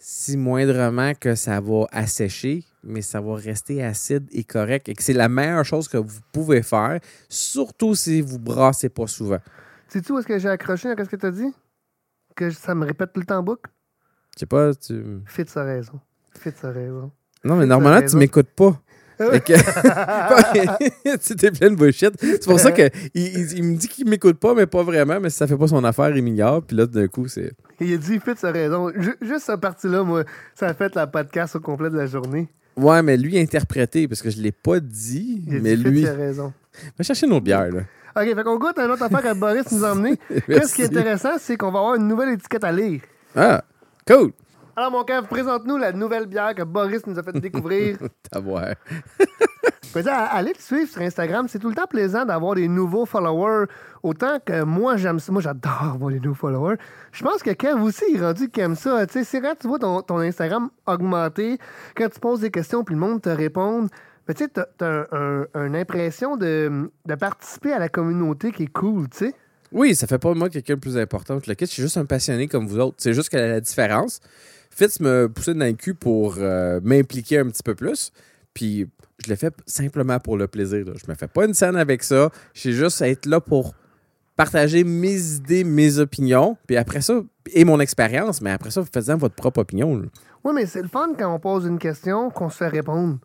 S2: si moindrement que ça va assécher, mais ça va rester acide et correct et que c'est la meilleure chose que vous pouvez faire, surtout si vous brassez pas souvent.
S1: Sais-tu où est-ce que j'ai accroché à ce que tu as dit? Que ça me répète tout le temps en boucle?
S2: Je sais pas, tu.
S1: Fit sa raison. Fit sa raison.
S2: Non, mais normalement, tu m'écoutes pas. Fait C'était plein de bullshit. C'est pour ça qu'il il, il me dit qu'il m'écoute pas, mais pas vraiment. Mais si ça fait pas son affaire, il m'ignore. Puis là, d'un coup, c'est.
S1: Il a dit, Fitz a raison. Ju- juste cette partie-là, moi, ça a fait la podcast au complet de la journée.
S2: Ouais, mais lui interprété, parce que je l'ai pas dit.
S1: Il a
S2: mais
S1: dit,
S2: lui.
S1: a raison.
S2: Va chercher nos bières, là.
S1: OK, fait qu'on goûte à une autre affaire que Boris nous a emmené. Qu'est-ce qui est intéressant, c'est qu'on va avoir une nouvelle étiquette à lire.
S2: Ah, cool.
S1: Alors, mon cœur, présente-nous la nouvelle bière que Boris nous a fait découvrir.
S2: T'as voir.
S1: Allez le suivre sur Instagram. C'est tout le temps plaisant d'avoir des nouveaux followers. Autant que moi, j'aime ça. Moi, j'adore avoir des nouveaux followers. Je pense que Kev aussi, il est rendu qu'il aime ça. Tu sais, c'est quand tu vois ton, ton Instagram augmenter, quand tu poses des questions puis le monde te répond, tu sais, t'as, t'as un- un- une impression de, de participer à la communauté qui est cool, tu sais.
S2: Oui, ça fait pas moi quelqu'un de plus important que le kit. Je suis juste un passionné comme vous autres. C'est juste que la différence. Fitz me poussait dans le cul pour euh, m'impliquer un petit peu plus. Puis je l'ai fait simplement pour le plaisir. là. Je me fais pas une scène avec ça. Je suis juste à être là pour partager mes idées, mes opinions. Puis après ça, et mon expérience. Mais après ça, faites-en votre propre opinion.
S1: Oui, mais c'est le fun quand on pose une question qu'on se fait répondre.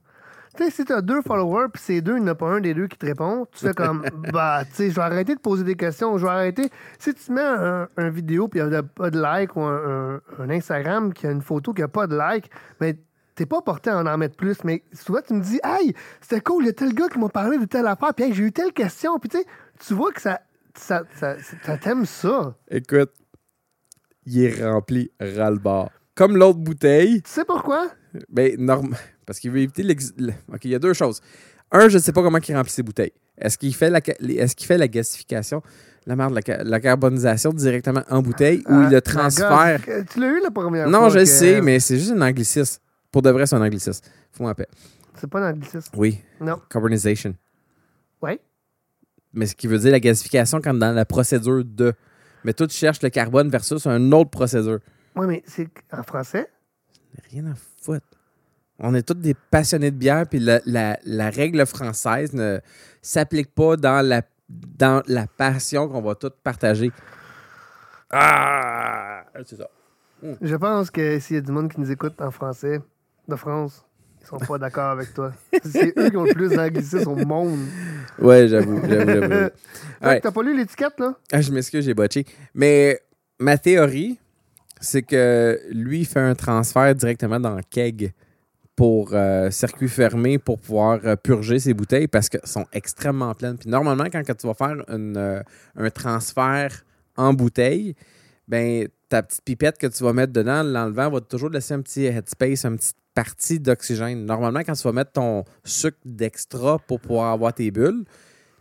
S1: Tu sais, si t'as deux followers, puis ces deux, il n'y en a pas un des deux qui te répond, tu fais comme, bah, tu sais, je vais arrêter de poser des questions, je vais arrêter. Si tu mets un, un vidéo, puis il n'y a pas de like, ou un, un- un Instagram qui a une photo qui n'a pas de like, mais t'es pas porté à en en mettre plus. Mais souvent, tu me dis, hey, c'était cool, il y a tel gars qui m'a parlé de telle affaire, puis hey, j'ai eu telle question, puis tu sais, tu vois que ça, ça, ça, ça t'aime ça.
S2: Écoute, il est rempli ras-le-bas. Comme l'autre bouteille.
S1: Tu sais pourquoi?
S2: Ben, norm... Parce qu'il veut éviter l'ex... le- OK, il y a deux choses. Un, je ne sais pas comment il remplit ses bouteilles. Est-ce qu'il fait la, est-ce qu'il fait la gasification, la merde, la, ca- la carbonisation directement en bouteille ou il
S1: Ah,
S2: le transfère?
S1: gosse, Tu l'as eu la première fois.
S2: Non, je le
S1: que-
S2: sais, mais c'est juste un anglicisme. Pour de vrai, c'est un anglicisme. Faut m'en paix.
S1: C'est pas un anglicisme?
S2: Oui,
S1: Non.
S2: carbonisation.
S1: Ouais.
S2: Mais ce qui veut dire la gasification quand dans la procédure de. Mais toi, tu cherches le carbone versus un autre procédure.
S1: Oui, mais c'est en français?
S2: Rien à foutre. On est tous des passionnés de bière, puis la, la- la règle française ne s'applique pas dans la, dans la passion qu'on va tous partager. Ah! C'est ça.
S1: Je pense que s'il y a du monde qui nous écoute en français de France, ils sont pas d'accord avec toi. C'est eux qui ont le plus d'anglicisme au monde.
S2: Ouais, j'avoue, j'avoue, j'avoue.
S1: Ouais. T'as pas lu l'étiquette, là?
S2: Ah, je m'excuse, j'ai botché. Mais ma théorie, c'est que lui il fait un transfert directement dans keg pour euh, circuit fermé pour pouvoir euh, purger ses bouteilles parce qu'elles sont extrêmement pleines. Puis normalement, quand que tu vas faire une, euh, un transfert en bouteille, ben ta petite pipette que tu vas mettre dedans, l'enlevant va toujours laisser un petit headspace, une petite partie d'oxygène. Normalement, quand tu vas mettre ton sucre d'extra pour pouvoir avoir tes bulles,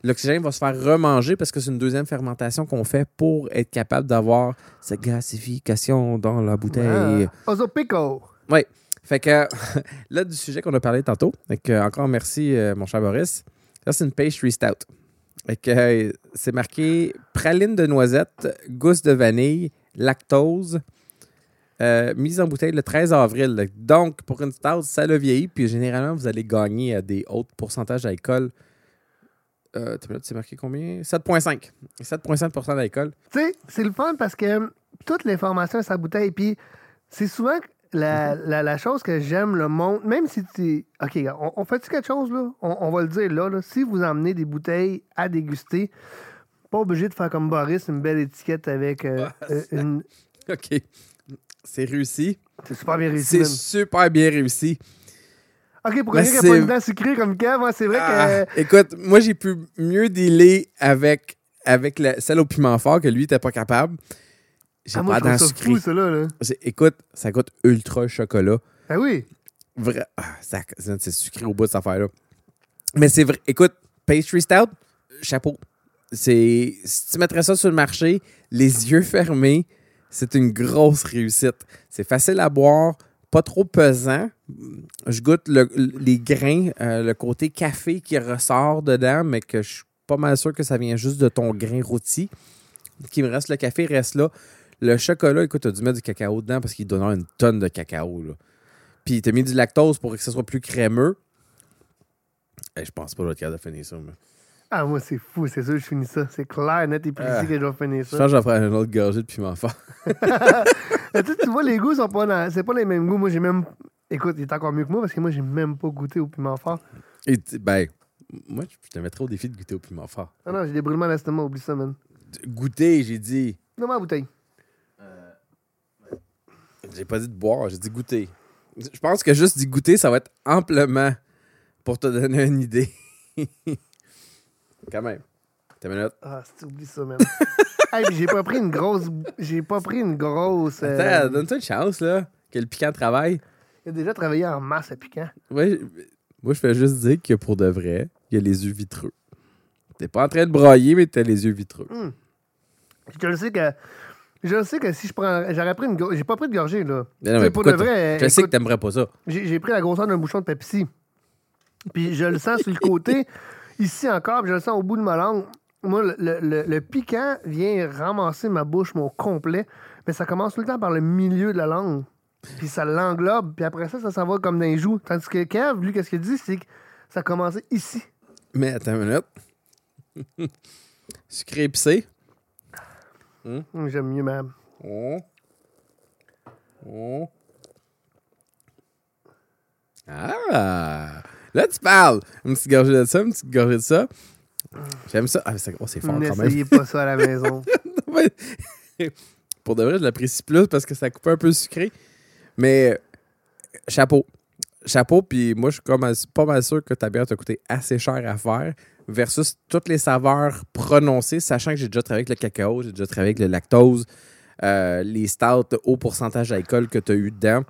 S2: l'oxygène va se faire remanger parce que c'est une deuxième fermentation qu'on fait pour être capable d'avoir cette gasification dans la bouteille.
S1: Ah, Ozopico.
S2: Fait que là, du sujet qu'on a parlé tantôt, encore merci, euh, mon cher Boris. Là, c'est une pastry stout. Euh, c'est marqué praline de noisette, gousse de vanille, lactose, euh, mise en bouteille le 13 avril. Donc, pour une stout, ça l'a vieilli, puis généralement, vous allez gagner à des hauts pourcentages d'alcool. Euh, c'est marqué combien? 7,5. 7,5 d'alcool.
S1: Tu sais, c'est le fun parce que hum, toute l'information est sa bouteille. Puis c'est souvent la, la, la chose que j'aime le monde, même si tu. OK, on, on fait-tu quelque chose, là? On, on va le dire là, là. Si vous emmenez des bouteilles à déguster, pas obligé de faire comme Boris, une belle étiquette avec euh, euh, une.
S2: OK. C'est réussi.
S1: C'est super bien réussi.
S2: C'est super bien réussi.
S1: OK, pour quelqu'un qui n'a pas une dent sucrée comme Kev, moi, c'est vrai
S2: Ah,
S1: que.
S2: écoute, moi, j'ai pu mieux dealer avec, avec la- celle au piment fort que lui n'était pas capable. J'ai
S1: Ah,
S2: pas. C'est- Écoute, ça goûte ultra chocolat.
S1: Ah oui.
S2: Vrai, ah, ça- c'est sucré au bout de cette affaire-là. Mais c'est vrai. Écoute, pastry stout, chapeau. C'est si tu mettrais ça sur le marché, les yeux fermés, c'est une grosse réussite. C'est facile à boire, pas trop pesant. Je goûte le- les grains, euh, le côté café qui ressort dedans, mais que je suis pas mal sûr que ça vient juste de ton grain rôti. Qui me reste, le café reste là. Le chocolat, écoute, tu as dû mettre du cacao dedans parce qu'il donne une tonne de cacao. Là. Puis tu as mis du lactose pour que ce soit plus crémeux. Eh, je pense pas que je vais être capable de finir ça.
S1: Ah, moi, c'est fou, c'est sûr, je finis ça. C'est clair, net et précis
S2: Ah.
S1: que je vais finir
S2: Je
S1: ça.
S2: pense que je vais prendre une autre gorgée de piment fort.
S1: Tu vois, les goûts sont pas dans- c'est pas les mêmes goûts. Moi, j'ai même Écoute, il est encore mieux que moi parce que moi, j'ai même pas goûté au piment fort.
S2: Et ben, moi, je te mettrais au défi de goûter au piment fort.
S1: Ah non, j'ai des brûlements d'estomac, oublie ça, man.
S2: Goûter, j'ai dit.
S1: Non, ma bouteille.
S2: J'ai pas dit de boire, j'ai dit goûter. Je pense que juste dit goûter, ça va être amplement pour te donner une idée. Quand même. T'as une minute?
S1: Ah, si tu oublies ça, man. hey, j'ai pas pris une grosse. J'ai pas pris une grosse. euh,
S2: Attends, donne-toi une chance, là, que le piquant travaille.
S1: Il a déjà travaillé en masse à piquant.
S2: Ouais, moi, je fais juste dire que pour de vrai, il y a les yeux vitreux. T'es pas en train de broyer, mais t'as les yeux vitreux.
S1: Je le sais que. Je sais que si je prends. J'aurais pris une. go- J'ai pas pris de gorgée, là.
S2: Mais non,
S1: pour de vrai.
S2: Je sais que t'aimerais pas ça.
S1: J'ai pris la grosseur d'un bouchon de Pepsi. Puis je le sens sur le côté, ici encore, puis je le sens au bout de ma langue. Moi, le, le- le- le piquant vient ramasser ma bouche, mon complet, mais ça commence tout le temps par le milieu de la langue. Puis ça l'englobe, puis après ça, ça s'en va comme dans les joues. Tandis que Kev, lui, qu'est-ce qu'il dit, c'est que ça a commencé ici.
S2: Mais attends une minute. Sucré épicé.
S1: Hum, J'aime mieux même.
S2: Oh. Oh. Ah! Là, tu parles. Une petite gorgée de ça, une petite gorgée de ça. J'aime ça. Ah, c'est oh, c'est fort quand même.
S1: N'essayez pas ça à la maison.
S2: Pour de vrai, je l'apprécie plus parce que ça coupe un peu sucré. Mais chapeau. Chapeau, puis moi, je suis comme pas mal sûr que ta bière t'a coûté assez cher à faire versus toutes les saveurs prononcées, sachant que j'ai déjà travaillé avec le cacao, j'ai déjà travaillé avec le lactose, euh, les stouts haut pourcentage d'alcool que tu as eu dedans.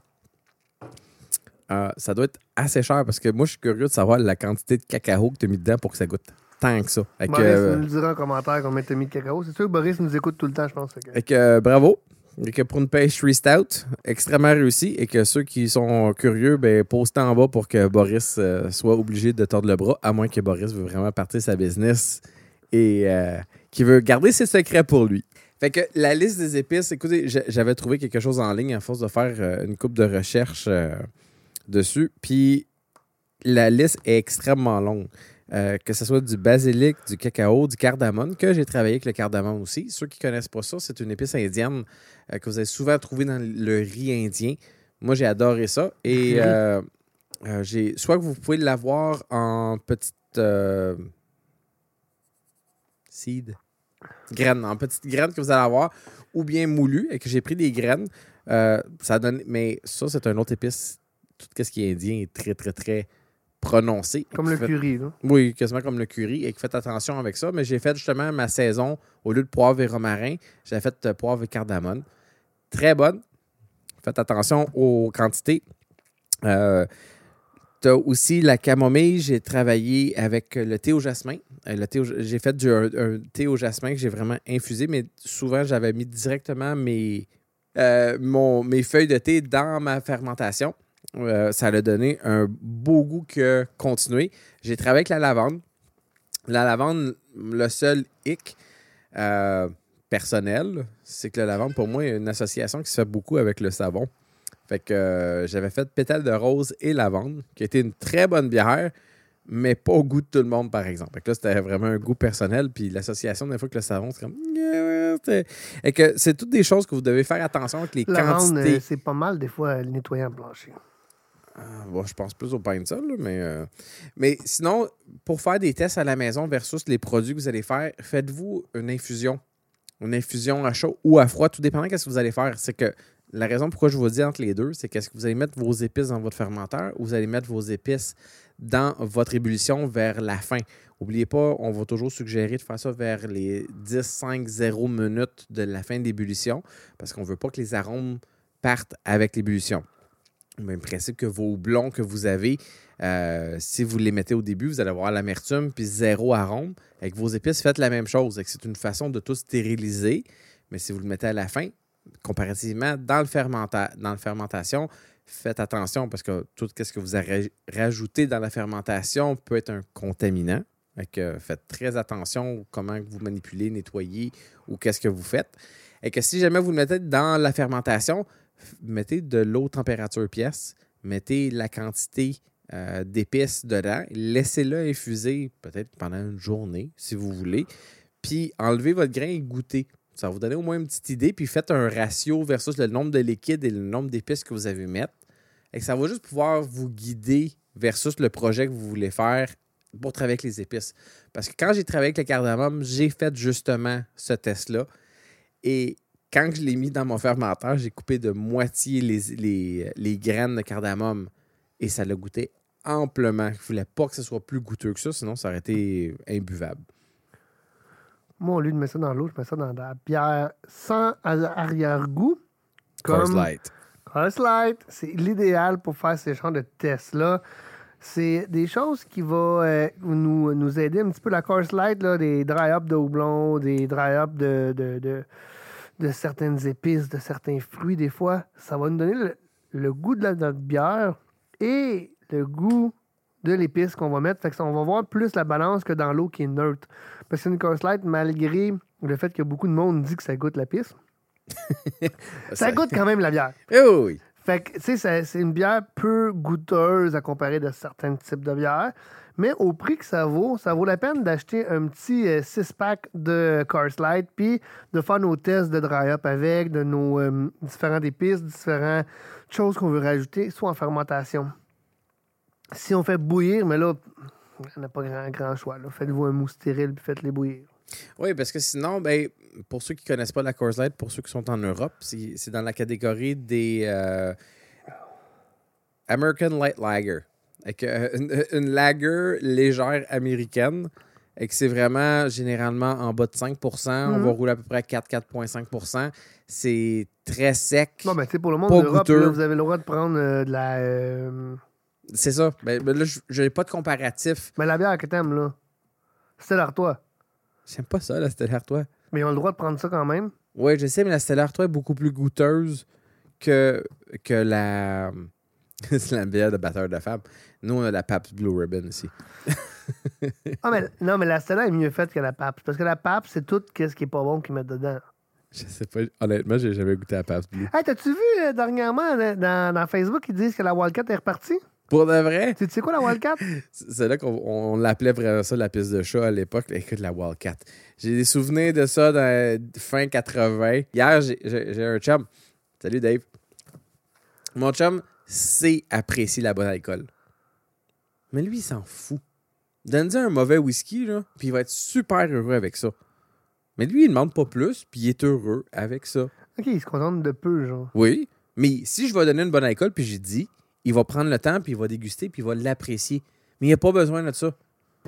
S2: Euh, ça doit être assez cher parce que moi, je suis curieux de savoir la quantité de cacao que tu as mis dedans pour que ça goûte tant que ça. Fait que,
S1: Boris
S2: euh,
S1: nous dira en commentaire combien t'as mis de cacao. C'est sûr que Boris nous écoute tout le temps, je pense. fait que-
S2: Fait que, bravo. Et que pour une pastry stout, extrêmement réussi. Et que ceux qui sont curieux, ben, postez en bas pour que Boris euh, soit obligé de tordre le bras, à moins que Boris veut vraiment partir sa business et euh, qu'il veut garder ses secrets pour lui. Fait que la liste des épices, écoutez, j'a- j'avais trouvé quelque chose en ligne à force de faire euh, une coupe de recherche euh, dessus. Puis la liste est extrêmement longue. Euh, que ce soit du basilic, du cacao, du cardamone, que j'ai travaillé avec le cardamone aussi. Ceux qui connaissent pas ça, c'est une épice indienne euh, que vous avez souvent trouvé dans le riz indien. Moi, j'ai adoré ça. Et euh, j'ai soit que vous pouvez l'avoir en petite seed, graines, en petites graines que vous allez avoir, ou bien moulu, et que j'ai pris des graines. Ça donne, mais ça, c'est un autre épice. Tout ce qui est indien est très, très, très prononcé.
S1: Comme le
S2: Fait-
S1: curry, là.
S2: oui, quasiment comme le curry. Et que faites attention avec ça. Mais j'ai fait justement ma saison, au lieu de poivre et romarin, j'ai fait euh, poivre et cardamone. Très bonne. Faites attention aux quantités. Euh, tu as aussi la camomille. J'ai travaillé avec le thé au jasmin. Euh, le thé au- j'ai fait du, un, un thé au jasmin que j'ai vraiment infusé, mais souvent, j'avais mis directement mes, euh, mon- mes feuilles de thé dans ma fermentation. Euh, ça a donné un beau goût que continuer. J'ai travaillé avec la lavande. La lavande, le seul hic euh, personnel, c'est que la lavande, pour moi, est une association qui se fait beaucoup avec le savon. Fait que euh, j'avais fait pétale de rose et lavande, qui était une très bonne bière, mais pas au goût de tout le monde, par exemple. Fait que là, c'était vraiment un goût personnel. Puis l'association, des fois que le savon, c'est comme. Et que c'est toutes des choses que vous devez faire attention avec les
S1: La
S2: quantités.
S1: c'est pas mal, des fois, le nettoyant plancher.
S2: Ah, bon, je pense plus au pain de mais, euh, mais sinon, pour faire des tests à la maison versus les produits que vous allez faire, faites-vous une infusion. Une infusion à chaud ou à froid, tout dépendant de ce que vous allez faire. C'est que la raison pourquoi je vous dis entre les deux, c'est que vous allez mettre vos épices dans votre fermenteur ou vous allez mettre vos épices dans votre ébullition vers la fin? N'oubliez pas, on va toujours suggérer de faire ça vers les 10, 5, 0 minutes de la fin de l'ébullition parce qu'on ne veut pas que les arômes partent avec l'ébullition. Même principe que vos blonds que vous avez, euh, si vous les mettez au début, vous allez avoir l'amertume puis zéro arôme. Avec vos épices, faites la même chose. C'est une façon de tout stériliser. Mais si vous le mettez à la fin, comparativement, dans le, fermenta dans le fermentation, faites attention parce que tout ce que vous rajouté dans la fermentation peut être un contaminant. Faites très attention comment vous manipulez, nettoyez ou qu'est-ce que vous faites. Et que si jamais vous le mettez dans la fermentation, mettez de l'eau température pièce, mettez la quantité euh, d'épices dedans, laissez-le infuser peut-être pendant une journée si vous voulez, puis enlevez votre grain et goûtez. Ça va vous donner au moins une petite idée, puis faites un ratio versus le nombre de liquide et le nombre d'épices que vous avez mettre. Et ça va juste pouvoir vous guider versus le projet que vous voulez faire pour travailler avec les épices. Parce que quand j'ai travaillé avec le cardamome, j'ai fait justement ce test-là. Et quand je l'ai mis dans mon fermenteur, j'ai coupé de moitié les, les, les graines de cardamome et ça l'a goûté amplement. Je voulais pas que ce soit plus goûteux que ça, sinon ça aurait été imbuvable.
S1: Moi, au lieu de mettre ça dans l'eau, je mets ça dans la bière sans arrière-goût.
S2: Coors Light.
S1: Coors Light, c'est l'idéal pour faire ces genres de tests-là. C'est des choses qui vont euh, nous, nous aider un petit peu. La Coors Light, là, des dry-up de houblon, des dry-up de, de, de, de certaines épices, de certains fruits, des fois, ça va nous donner le, le goût de la, notre bière et le goût de l'épice qu'on va mettre. Fait que ça, on va voir plus la balance que dans l'eau qui est neutre. Parce que une Coors Light, malgré le fait que beaucoup de monde dit que ça goûte la pisse, ça goûte quand même la bière.
S2: Eh oui.
S1: Fait que, tu sais, c'est une bière peu goûteuse à comparer de certains types de bières. Mais au prix que ça vaut, ça vaut la peine d'acheter un petit 6-pack de Cars Light, puis de faire nos tests de dry-up avec, de nos euh, différentes épices, différentes choses qu'on veut rajouter, soit en fermentation. Si on fait bouillir, mais là, on n'a pas grand, grand choix. Faites-vous un mousse stérile, puis faites-les bouillir.
S2: Oui, parce que sinon, ben, pour ceux qui ne connaissent pas la Coors Light, pour ceux qui sont en Europe, c'est dans la catégorie des euh, American Light Lager. Avec euh, une, une, lager légère américaine. Et que c'est vraiment généralement en bas de 5% On
S1: Mhm.
S2: va rouler à peu près à 4-4,5% C'est très sec.
S1: Tu sais, pour le monde d'Europe, vous avez le droit de prendre euh, de la. euh,
S2: C'est ça. Ben, ben là, je n'ai pas de comparatif.
S1: Mais la bière que t'aimes, là, c'est l'Artois.
S2: J'aime pas ça, la Stella Artois.
S1: Mais ils ont le droit de prendre ça quand même.
S2: Oui, je sais, mais la Stella Artois est beaucoup plus goûteuse que, que la. c'est la bière de batteur de femme. Nous, on a la Pabst Blue Ribbon ici.
S1: Ah, mais non, mais la Stella est mieux faite que la Pabst. Parce que la Pabst, c'est tout ce qui est pas bon qu'ils mettent dedans.
S2: Je sais pas. Honnêtement, j'ai jamais goûté la Pabst Blue.
S1: Hey, t'as-tu vu euh, dernièrement là, dans, dans Facebook, ils disent que la Wildcat est repartie?
S2: Pour de vrai,
S1: Tu sais quoi la Wildcat?
S2: c'est là qu'on on l'appelait vraiment ça la piste de chat à l'époque. Écoute, la Wildcat. J'ai des souvenirs de ça dans fin 80. Hier, j'ai un chum. Salut Dave. Mon chum sait apprécier la bonne alcool. Mais lui, il s'en fout. Donne-lui un mauvais whisky, là, puis il va être super heureux avec ça. Mais lui, il ne demande pas plus, puis il est heureux avec ça.
S1: ok, ils se contentent de peu, genre.
S2: Oui, mais si je vais donner une bonne alcool, puis j'ai dit, il va prendre le temps, puis il va déguster, puis il va l'apprécier. Mais il n'y a pas besoin de ça.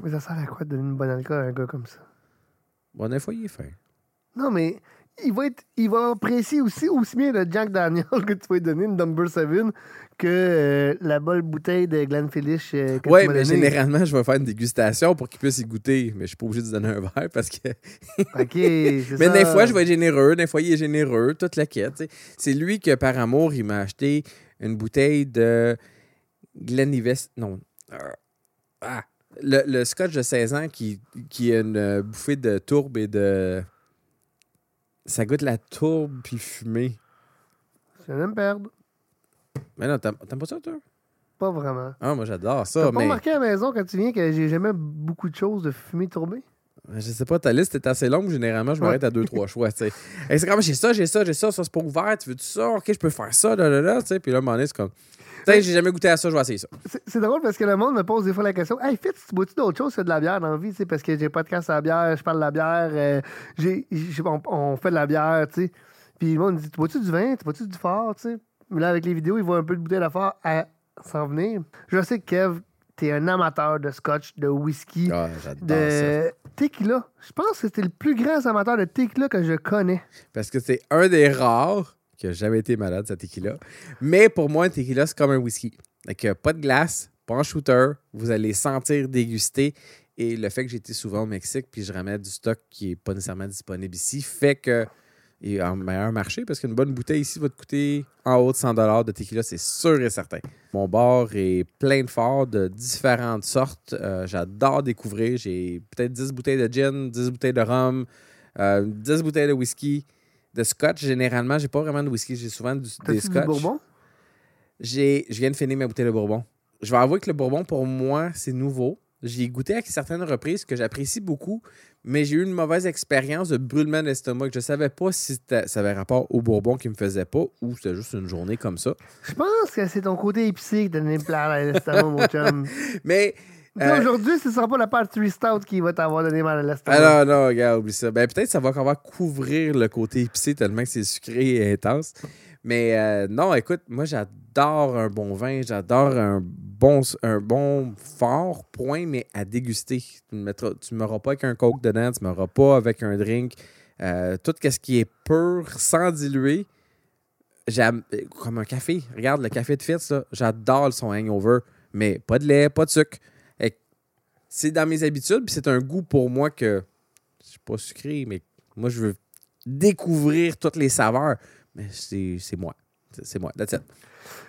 S1: Mais ça sert à quoi de donner une bonne alcool à un gars comme ça?
S2: Bon, des fois, il est fin.
S1: Non, mais il va, être, il va apprécier aussi, aussi bien le Jack Daniel que tu vas lui donner, une Number 7, que euh, la bonne bouteille de Glenfiddich euh, que m'as
S2: mais généralement, je vais faire une dégustation pour qu'il puisse y goûter. Mais je suis pas obligé de lui donner un verre parce que.
S1: OK,
S2: Mais
S1: ça.
S2: des fois, je vais être généreux, des fois, il est généreux, toute la quête. C'est lui que, par amour, il m'a acheté une bouteille de Glenlivet. Non. Euh, Ah. Le, le scotch de 16 ans qui, qui a une euh, bouffée de tourbe et de. Ça goûte la tourbe puis le fumé.
S1: Je viens de me perdre.
S2: Mais non, t'aimes pas ça, toi?
S1: Pas vraiment.
S2: Ah, moi, j'adore
S1: T'as
S2: ça.
S1: pas
S2: Mais
S1: remarqué à la maison quand tu viens que j'ai jamais beaucoup de choses de fumée tourbée?
S2: Je sais pas, ta liste est assez longue. Généralement, je m'arrête à deux, trois choix. c'est comme j'ai ça, j'ai ça, j'ai ça, ça, c'est pas ouvert. Tu veux-tu ça? Ok, je peux faire ça, là, là, là. tu sais. Puis là, à un moment donné, c'est comme. Tu sais, j'ai jamais goûté à ça, je vais essayer ça.
S1: C'est drôle parce que le monde me pose des fois la question Hey, Fitz, tu bois-tu d'autres choses que de la bière dans la vie? Tu sais, Parce que j'ai pas de casse à la bière, je parle de la bière, euh, j'ai, on, on fait de la bière, tu sais. Puis le monde me dit Tu bois-tu du vin? Tu bois-tu du fort? Tu sais? Mais là, avec les vidéos, il voit un peu de bouteille de fort à s'en venir. Je sais que Kev, t'es un amateur de scotch, de whisky,
S2: Ah,
S1: de tequila. Je pense que c'était le plus grand amateur de tequila que je connais.
S2: Parce que c'est un des rares qui a jamais été malade, cette tequila. Mais pour moi, un tequila, c'est comme un whisky. Donc, pas de glace, pas en shooter. Vous allez sentir déguster. Et le fait que j'ai été souvent au Mexique, puis je ramène du stock qui n'est pas nécessairement disponible ici, fait que est en meilleur marché parce qu'une bonne bouteille ici va te coûter en haut de 100 de tequila, c'est sûr et certain. Mon bar est plein de forts de différentes sortes. Euh, J'adore découvrir. J'ai peut-être 10 bouteilles de gin, 10 bouteilles de rhum, euh, 10 bouteilles de whisky. De scotch, généralement, j'ai pas vraiment de whisky. J'ai souvent du- des
S1: T'as-tu du
S2: scotch.
S1: bourbon?
S2: J'ai, je viens de finir ma bouteille de bourbon. Je vais avouer que le bourbon, pour moi, c'est nouveau. J'y ai goûté à certaines reprises que j'apprécie beaucoup, mais j'ai eu une mauvaise expérience de brûlement d'estomac. Je savais pas si ça avait rapport au bourbon qui me faisait pas ou c'était juste une journée comme ça.
S1: Je pense que c'est ton côté épicé qui t'a donné plat à l'estomac, mon chum.
S2: Mais.
S1: Euh... Aujourd'hui, ce sera pas la partie stout qui va t'avoir donné mal à l'estomac.
S2: Ah non, non, regarde, oublie ça. Ben, peut-être que ça va encore couvrir le côté épicé tellement que c'est sucré et intense. Mais euh, non, écoute, moi, j'adore un bon vin, j'adore un bon, un bon fort point, mais à déguster. Tu ne m'auras pas avec un coke dedans, tu ne m'auras pas avec un drink. Euh, tout ce qui est pur, sans diluer, comme un café. Regarde le café de Fitz, j'adore son hangover, mais pas de lait, pas de sucre c'est dans mes habitudes, puis c'est un goût pour moi que je suis pas sucré, mais moi, je veux découvrir toutes les saveurs. Mais c'est moi. C'est moi. That's it.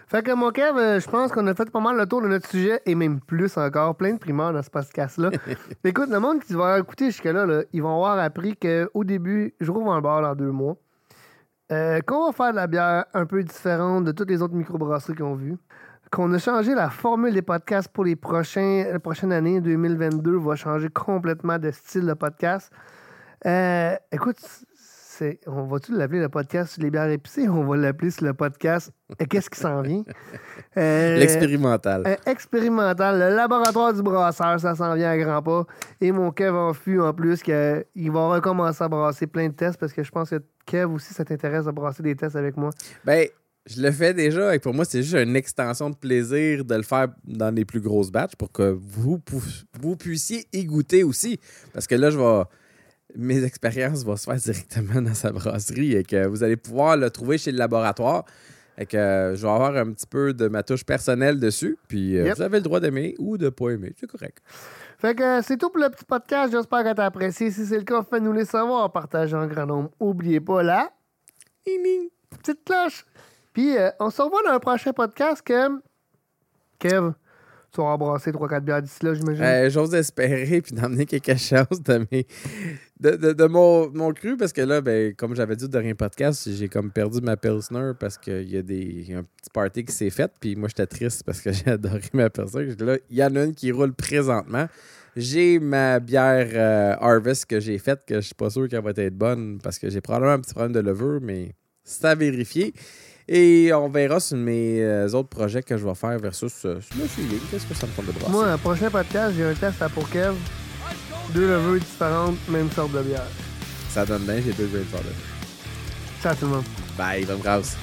S1: Fait que mon Kev, euh, je pense qu'on a fait pas mal le tour de notre sujet et même plus encore. Plein de primeurs dans ce podcast-là. Écoute, le monde qui va écouter jusque-là, là, ils vont avoir appris qu'au début, je rouvre un bar dans deux mois. Euh, qu'on va faire de la bière un peu différente de toutes les autres microbrasseries qu'ils ont vues qu'on a changé la formule des podcasts pour les prochains, la prochaine année, 2022, va changer complètement de style de podcast. Euh, écoute, on va-tu l'appeler le podcast sur les bières épicées on va l'appeler sur le podcast Qu'est-ce qui s'en vient?
S2: Euh, L'expérimental.
S1: Euh, expérimental. Le laboratoire du brasseur, ça s'en vient à grands pas. Et mon Kev en fut en plus qu'il va recommencer à brasser plein de tests parce que je pense que Kev aussi, ça t'intéresse de brasser des tests avec moi.
S2: Ben, je le fais déjà et pour moi, c'est juste une extension de plaisir de le faire dans les plus grosses batches pour que vous, vous puissiez y goûter aussi. Parce que là, je vais. Mes expériences vont se faire directement dans sa brasserie et que vous allez pouvoir le trouver chez le laboratoire. Et que je vais avoir un petit peu de ma touche personnelle dessus. Puis euh, vous avez le droit d'aimer ou de ne pas aimer. C'est correct.
S1: Fait que c'est tout pour le petit podcast. J'espère que tu as apprécié. Si c'est le cas, faites-nous les savoir. Partagez en grand nombre. N'oubliez pas la petite cloche. Puis, euh, on se revoit dans un prochain podcast, Kev. Kev, tu vas embrasser 3-4 bières d'ici là, j'imagine.
S2: Euh, J'ose espérer, puis d'emmener quelque chose de, mes, de, de, mon, mon, cru, parce que là, ben, comme j'avais dit au dernier podcast, j'ai comme perdu ma Pilsner parce qu'il y a un petit party qui s'est fait, puis moi, j'étais triste parce que j'ai adoré ma Pilsner. Là, il y en a une qui roule présentement. J'ai ma bière euh, Harvest que j'ai faite, que je suis pas sûr qu'elle va être bonne parce que j'ai probablement un petit problème de levure, mais c'est à vérifier. Et on verra sur mes euh, autres projets que je vais faire versus euh, sur le feeling. Qu'est-ce que ça me prend de brasser?
S1: Moi, un prochain podcast, j'ai un test à pour Kev. Deux levures différentes, même sorte de bière.
S2: Ça donne bien, j'ai deux great
S1: Ciao tout le monde.
S2: Bye, bonne brasse.